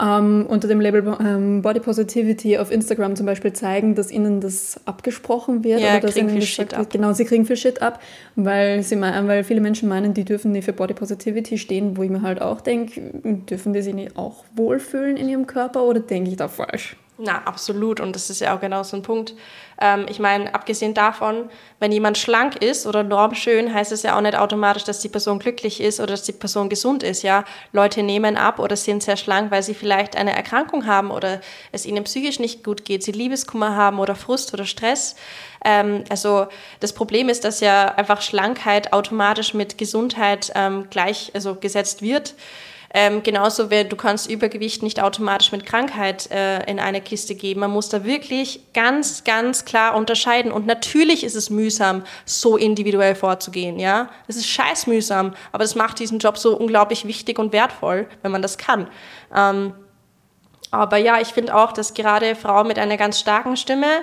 ähm, unter dem Label ähm, Body Positivity auf Instagram zum Beispiel zeigen, dass ihnen das abgesprochen wird ja, oder dass ihnen viel Shit wird, genau, sie kriegen viel Shit ab, weil, sie weil viele Menschen meinen, die dürfen nicht für Body Positivity stehen, wo ich mir halt auch denke, dürfen die sich nicht auch wohlfühlen in ihrem Körper oder denke ich da falsch? Na, absolut. Und das ist ja auch genau so ein Punkt. Ähm, ich meine, abgesehen davon, wenn jemand schlank ist oder normschön, heißt es ja auch nicht automatisch, dass die Person glücklich ist oder dass die Person gesund ist. Ja, Leute nehmen ab oder sind sehr schlank, weil sie vielleicht eine Erkrankung haben oder es ihnen psychisch nicht gut geht, sie Liebeskummer haben oder Frust oder Stress. Ähm, also das Problem ist, dass ja einfach Schlankheit automatisch mit Gesundheit ähm, gleich also gesetzt wird. Ähm, genauso wie du kannst Übergewicht nicht automatisch mit Krankheit äh, in eine Kiste geben. Man muss da wirklich ganz, ganz klar unterscheiden. Und natürlich ist es mühsam, so individuell vorzugehen. Ja, es ist scheiß mühsam, aber das macht diesen Job so unglaublich wichtig und wertvoll, wenn man das kann. Ähm, aber ja, ich finde auch, dass gerade Frauen mit einer ganz starken Stimme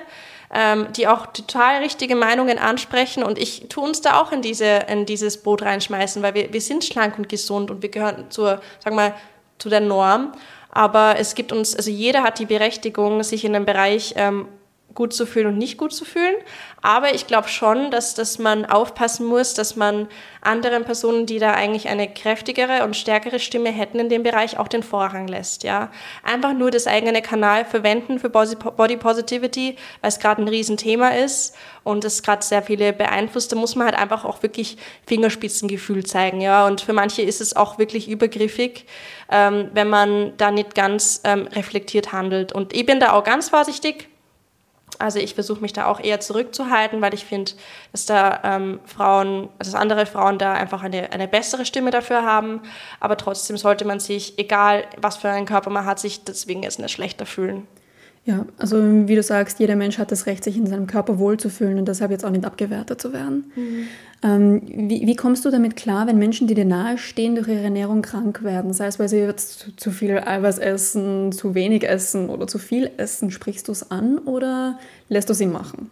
ähm, die auch total richtige Meinungen ansprechen. Und ich tue uns da auch in, diese, in dieses Boot reinschmeißen, weil wir, wir sind schlank und gesund und wir gehören zur, sag mal, zu der Norm. Aber es gibt uns, also jeder hat die Berechtigung, sich in einem Bereich ähm, gut zu fühlen und nicht gut zu fühlen. Aber ich glaube schon, dass, dass man aufpassen muss, dass man anderen Personen, die da eigentlich eine kräftigere und stärkere Stimme hätten in dem Bereich, auch den Vorrang lässt. Ja? Einfach nur das eigene Kanal verwenden für Body Positivity, weil es gerade ein Riesenthema ist und es gerade sehr viele beeinflusst. Da muss man halt einfach auch wirklich Fingerspitzengefühl zeigen. Ja? Und für manche ist es auch wirklich übergriffig, ähm, wenn man da nicht ganz ähm, reflektiert handelt. Und ich bin da auch ganz vorsichtig also ich versuche mich da auch eher zurückzuhalten, weil ich finde, dass da ähm, Frauen, dass andere Frauen da einfach eine, eine bessere Stimme dafür haben. Aber trotzdem sollte man sich, egal was für einen Körper man hat, sich deswegen jetzt nicht schlechter fühlen. Ja, also wie du sagst, jeder Mensch hat das Recht, sich in seinem Körper wohlzufühlen und deshalb jetzt auch nicht abgewertet zu werden. Mhm. Ähm, wie, wie, kommst du damit klar, wenn Menschen, die dir nahestehen, durch ihre Ernährung krank werden? Sei es, weil sie jetzt zu, zu viel Eiweiß essen, zu wenig essen oder zu viel essen. Sprichst du es an oder lässt du sie machen?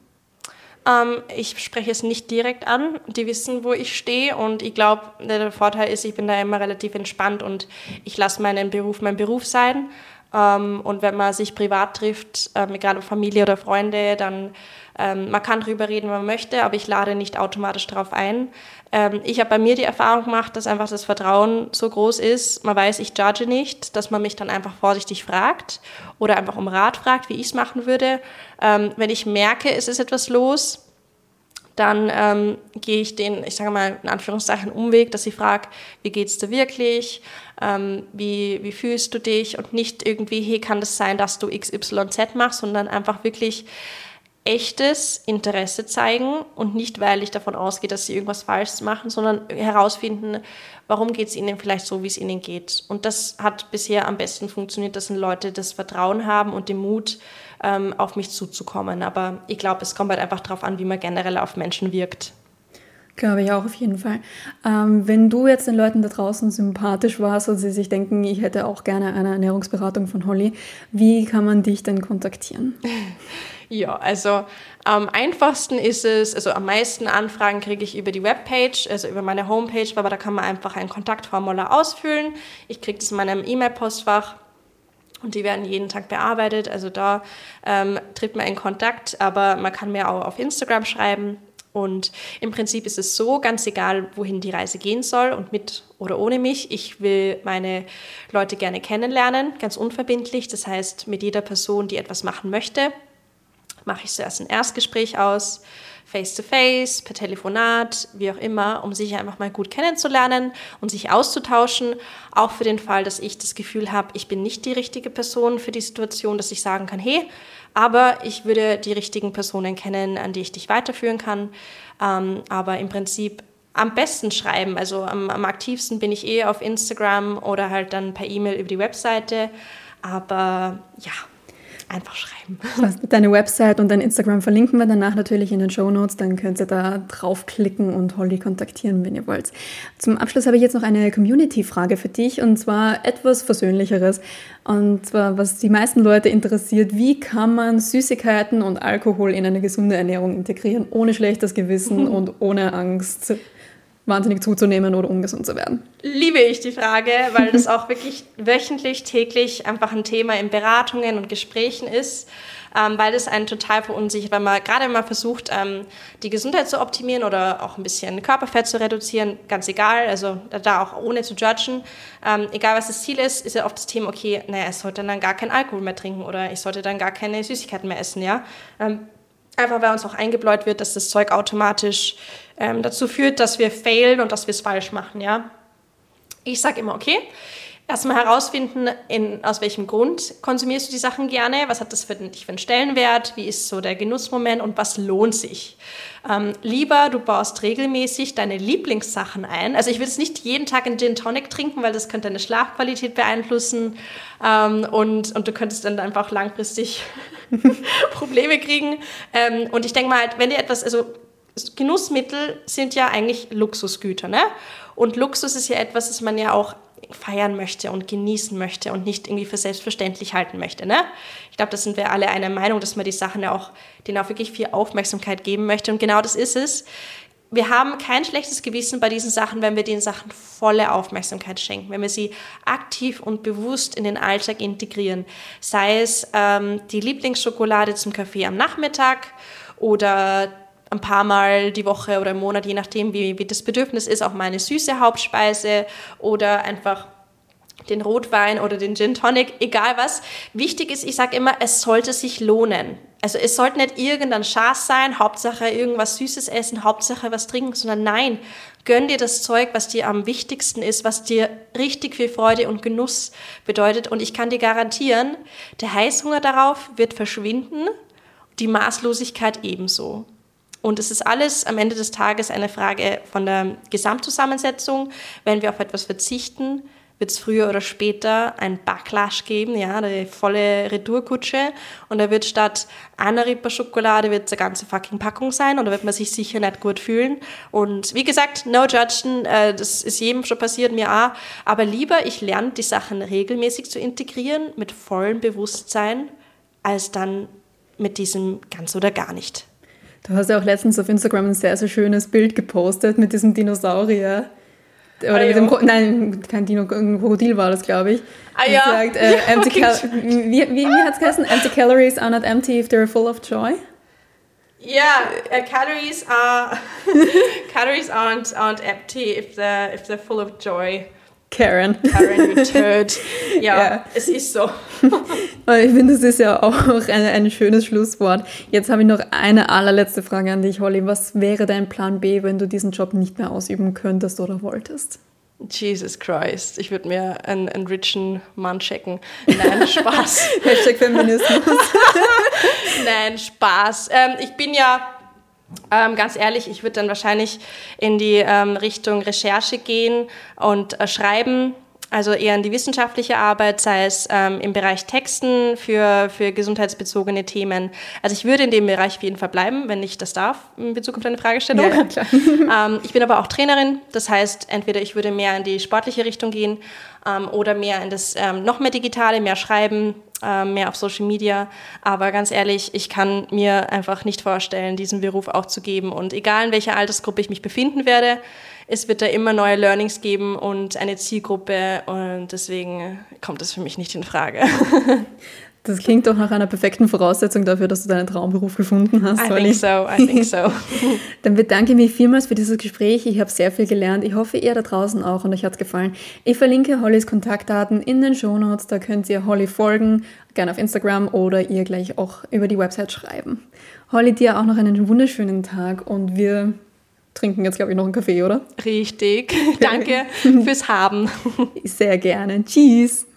Ähm, ich spreche es nicht direkt an. Die wissen, wo ich stehe und ich glaube, der Vorteil ist, ich bin da immer relativ entspannt und ich lasse meinen Beruf mein Beruf sein. Ähm, und wenn man sich privat trifft, ähm, egal ob Familie oder Freunde, dann ähm, man kann drüber reden, wenn man möchte, aber ich lade nicht automatisch darauf ein. Ähm, ich habe bei mir die Erfahrung gemacht, dass einfach das Vertrauen so groß ist, man weiß, ich judge nicht, dass man mich dann einfach vorsichtig fragt oder einfach um Rat fragt, wie ich es machen würde. Ähm, wenn ich merke, es ist etwas los, dann ähm, gehe ich den, ich sage mal in Anführungszeichen, Umweg, dass ich frage, wie geht es dir wirklich, ähm, wie, wie fühlst du dich und nicht irgendwie, hey, kann das sein, dass du XYZ machst, sondern einfach wirklich echtes Interesse zeigen und nicht, weil ich davon ausgehe, dass sie irgendwas falsch machen, sondern herausfinden, warum geht es ihnen vielleicht so, wie es ihnen geht. Und das hat bisher am besten funktioniert, dass Leute das Vertrauen haben und den Mut, ähm, auf mich zuzukommen. Aber ich glaube, es kommt halt einfach darauf an, wie man generell auf Menschen wirkt. Glaube ich auch auf jeden Fall. Ähm, wenn du jetzt den Leuten da draußen sympathisch warst und sie sich denken, ich hätte auch gerne eine Ernährungsberatung von Holly, wie kann man dich denn kontaktieren? Ja, also am einfachsten ist es, also am meisten Anfragen kriege ich über die Webpage, also über meine Homepage, aber da kann man einfach ein Kontaktformular ausfüllen. Ich kriege das in meinem E-Mail-Postfach und die werden jeden Tag bearbeitet. Also da ähm, tritt man in Kontakt, aber man kann mir auch auf Instagram schreiben. Und im Prinzip ist es so, ganz egal, wohin die Reise gehen soll und mit oder ohne mich, ich will meine Leute gerne kennenlernen, ganz unverbindlich. Das heißt, mit jeder Person, die etwas machen möchte, mache ich zuerst ein Erstgespräch aus, face-to-face, -face, per Telefonat, wie auch immer, um sich einfach mal gut kennenzulernen und sich auszutauschen. Auch für den Fall, dass ich das Gefühl habe, ich bin nicht die richtige Person für die Situation, dass ich sagen kann, hey, aber ich würde die richtigen Personen kennen, an die ich dich weiterführen kann. Ähm, aber im Prinzip am besten schreiben. Also am, am aktivsten bin ich eh auf Instagram oder halt dann per E-Mail über die Webseite. Aber ja, einfach schreiben. Deine Website und dein Instagram verlinken wir danach natürlich in den Show Notes. Dann könnt ihr da draufklicken und Holly kontaktieren, wenn ihr wollt. Zum Abschluss habe ich jetzt noch eine Community-Frage für dich und zwar etwas Versöhnlicheres. Und zwar, was die meisten Leute interessiert, wie kann man Süßigkeiten und Alkohol in eine gesunde Ernährung integrieren, ohne schlechtes Gewissen und ohne Angst? Wahnsinnig zuzunehmen oder ungesund zu werden? Liebe ich die Frage, weil das auch wirklich wöchentlich, täglich einfach ein Thema in Beratungen und Gesprächen ist, ähm, weil das einen total verunsichert, weil man gerade wenn man versucht, ähm, die Gesundheit zu optimieren oder auch ein bisschen Körperfett zu reduzieren, ganz egal, also da auch ohne zu judgen, ähm, egal was das Ziel ist, ist ja oft das Thema, okay, naja, ich sollte dann gar keinen Alkohol mehr trinken oder ich sollte dann gar keine Süßigkeiten mehr essen, ja. Ähm, einfach weil uns auch eingebläut wird, dass das Zeug automatisch ähm, dazu führt, dass wir failen und dass wir es falsch machen. Ja? Ich sage immer, okay, erstmal herausfinden, in, aus welchem Grund konsumierst du die Sachen gerne, was hat das für, dich für einen Stellenwert, wie ist so der Genussmoment und was lohnt sich. Ähm, lieber, du baust regelmäßig deine Lieblingssachen ein. Also ich würde jetzt nicht jeden Tag einen Gin Tonic trinken, weil das könnte deine Schlafqualität beeinflussen ähm, und, und du könntest dann einfach langfristig Probleme kriegen. Ähm, und ich denke mal, halt, wenn dir etwas, also Genussmittel sind ja eigentlich Luxusgüter, ne? Und Luxus ist ja etwas, das man ja auch feiern möchte und genießen möchte und nicht irgendwie für selbstverständlich halten möchte, ne? Ich glaube, da sind wir alle einer Meinung, dass man die Sachen ja auch, denen auch wirklich viel Aufmerksamkeit geben möchte. Und genau das ist es. Wir haben kein schlechtes Gewissen bei diesen Sachen, wenn wir den Sachen volle Aufmerksamkeit schenken, wenn wir sie aktiv und bewusst in den Alltag integrieren. Sei es ähm, die Lieblingsschokolade zum Kaffee am Nachmittag oder ein paar Mal die Woche oder im Monat, je nachdem, wie, wie das Bedürfnis ist, auch mal eine süße Hauptspeise oder einfach den Rotwein oder den Gin Tonic, egal was. Wichtig ist, ich sage immer, es sollte sich lohnen. Also es sollte nicht irgendein Schaß sein, Hauptsache irgendwas Süßes essen, Hauptsache was trinken, sondern nein, gönn dir das Zeug, was dir am wichtigsten ist, was dir richtig viel Freude und Genuss bedeutet. Und ich kann dir garantieren, der Heißhunger darauf wird verschwinden, die Maßlosigkeit ebenso. Und es ist alles am Ende des Tages eine Frage von der Gesamtzusammensetzung. Wenn wir auf etwas verzichten, wird es früher oder später ein Backlash geben, ja, die volle Retourkutsche. Und da wird statt einer Rippe Schokolade wird es eine ganze fucking Packung sein und da wird man sich sicher nicht gut fühlen. Und wie gesagt, no judgen, äh, das ist jedem schon passiert, mir auch. Aber lieber, ich lerne die Sachen regelmäßig zu integrieren, mit vollem Bewusstsein, als dann mit diesem ganz oder gar nicht. Du hast ja auch letztens auf Instagram ein sehr, sehr schönes Bild gepostet mit diesem Dinosaurier. Oder ah, mit dem, nein, kein Dino, ein Krokodil war das, glaube ich. Ah ja. Sagt, äh, empty cal wie wie, wie hat es geheißen? Empty calories are not empty if they're full of joy. Yeah, uh, calories are calories aren't aren't empty if they're if they're full of joy. Karen. Karen, turd. Ja, ja, es ist so. ich finde, das ist ja auch ein, ein schönes Schlusswort. Jetzt habe ich noch eine allerletzte Frage an dich, Holly. Was wäre dein Plan B, wenn du diesen Job nicht mehr ausüben könntest oder wolltest? Jesus Christ, ich würde mir einen, einen richen Mann checken. Nein, Spaß. Hashtag Feminismus. Nein, Spaß. Ähm, ich bin ja ähm, ganz ehrlich, ich würde dann wahrscheinlich in die ähm, Richtung Recherche gehen und äh, schreiben, also eher in die wissenschaftliche Arbeit, sei es ähm, im Bereich Texten für, für gesundheitsbezogene Themen. Also ich würde in dem Bereich auf jeden Fall bleiben, wenn ich das darf, in Bezug auf deine Fragestellung. Ja, klar. ähm, ich bin aber auch Trainerin, das heißt, entweder ich würde mehr in die sportliche Richtung gehen ähm, oder mehr in das ähm, noch mehr Digitale, mehr Schreiben, ähm, mehr auf Social Media. Aber ganz ehrlich, ich kann mir einfach nicht vorstellen, diesen Beruf auch zu geben. Und egal in welcher Altersgruppe ich mich befinden werde, es wird da immer neue Learnings geben und eine Zielgruppe. Und deswegen kommt das für mich nicht in Frage. Das klingt doch nach einer perfekten Voraussetzung dafür, dass du deinen Traumberuf gefunden hast. I think so, I think so. Dann bedanke ich mich vielmals für dieses Gespräch. Ich habe sehr viel gelernt. Ich hoffe, ihr da draußen auch und euch hat es gefallen. Ich verlinke Hollys Kontaktdaten in den Show Notes. Da könnt ihr Holly folgen, gerne auf Instagram oder ihr gleich auch über die Website schreiben. Holly, dir auch noch einen wunderschönen Tag und wir trinken jetzt, glaube ich, noch einen Kaffee, oder? Richtig. Danke fürs Haben. Sehr gerne. Tschüss.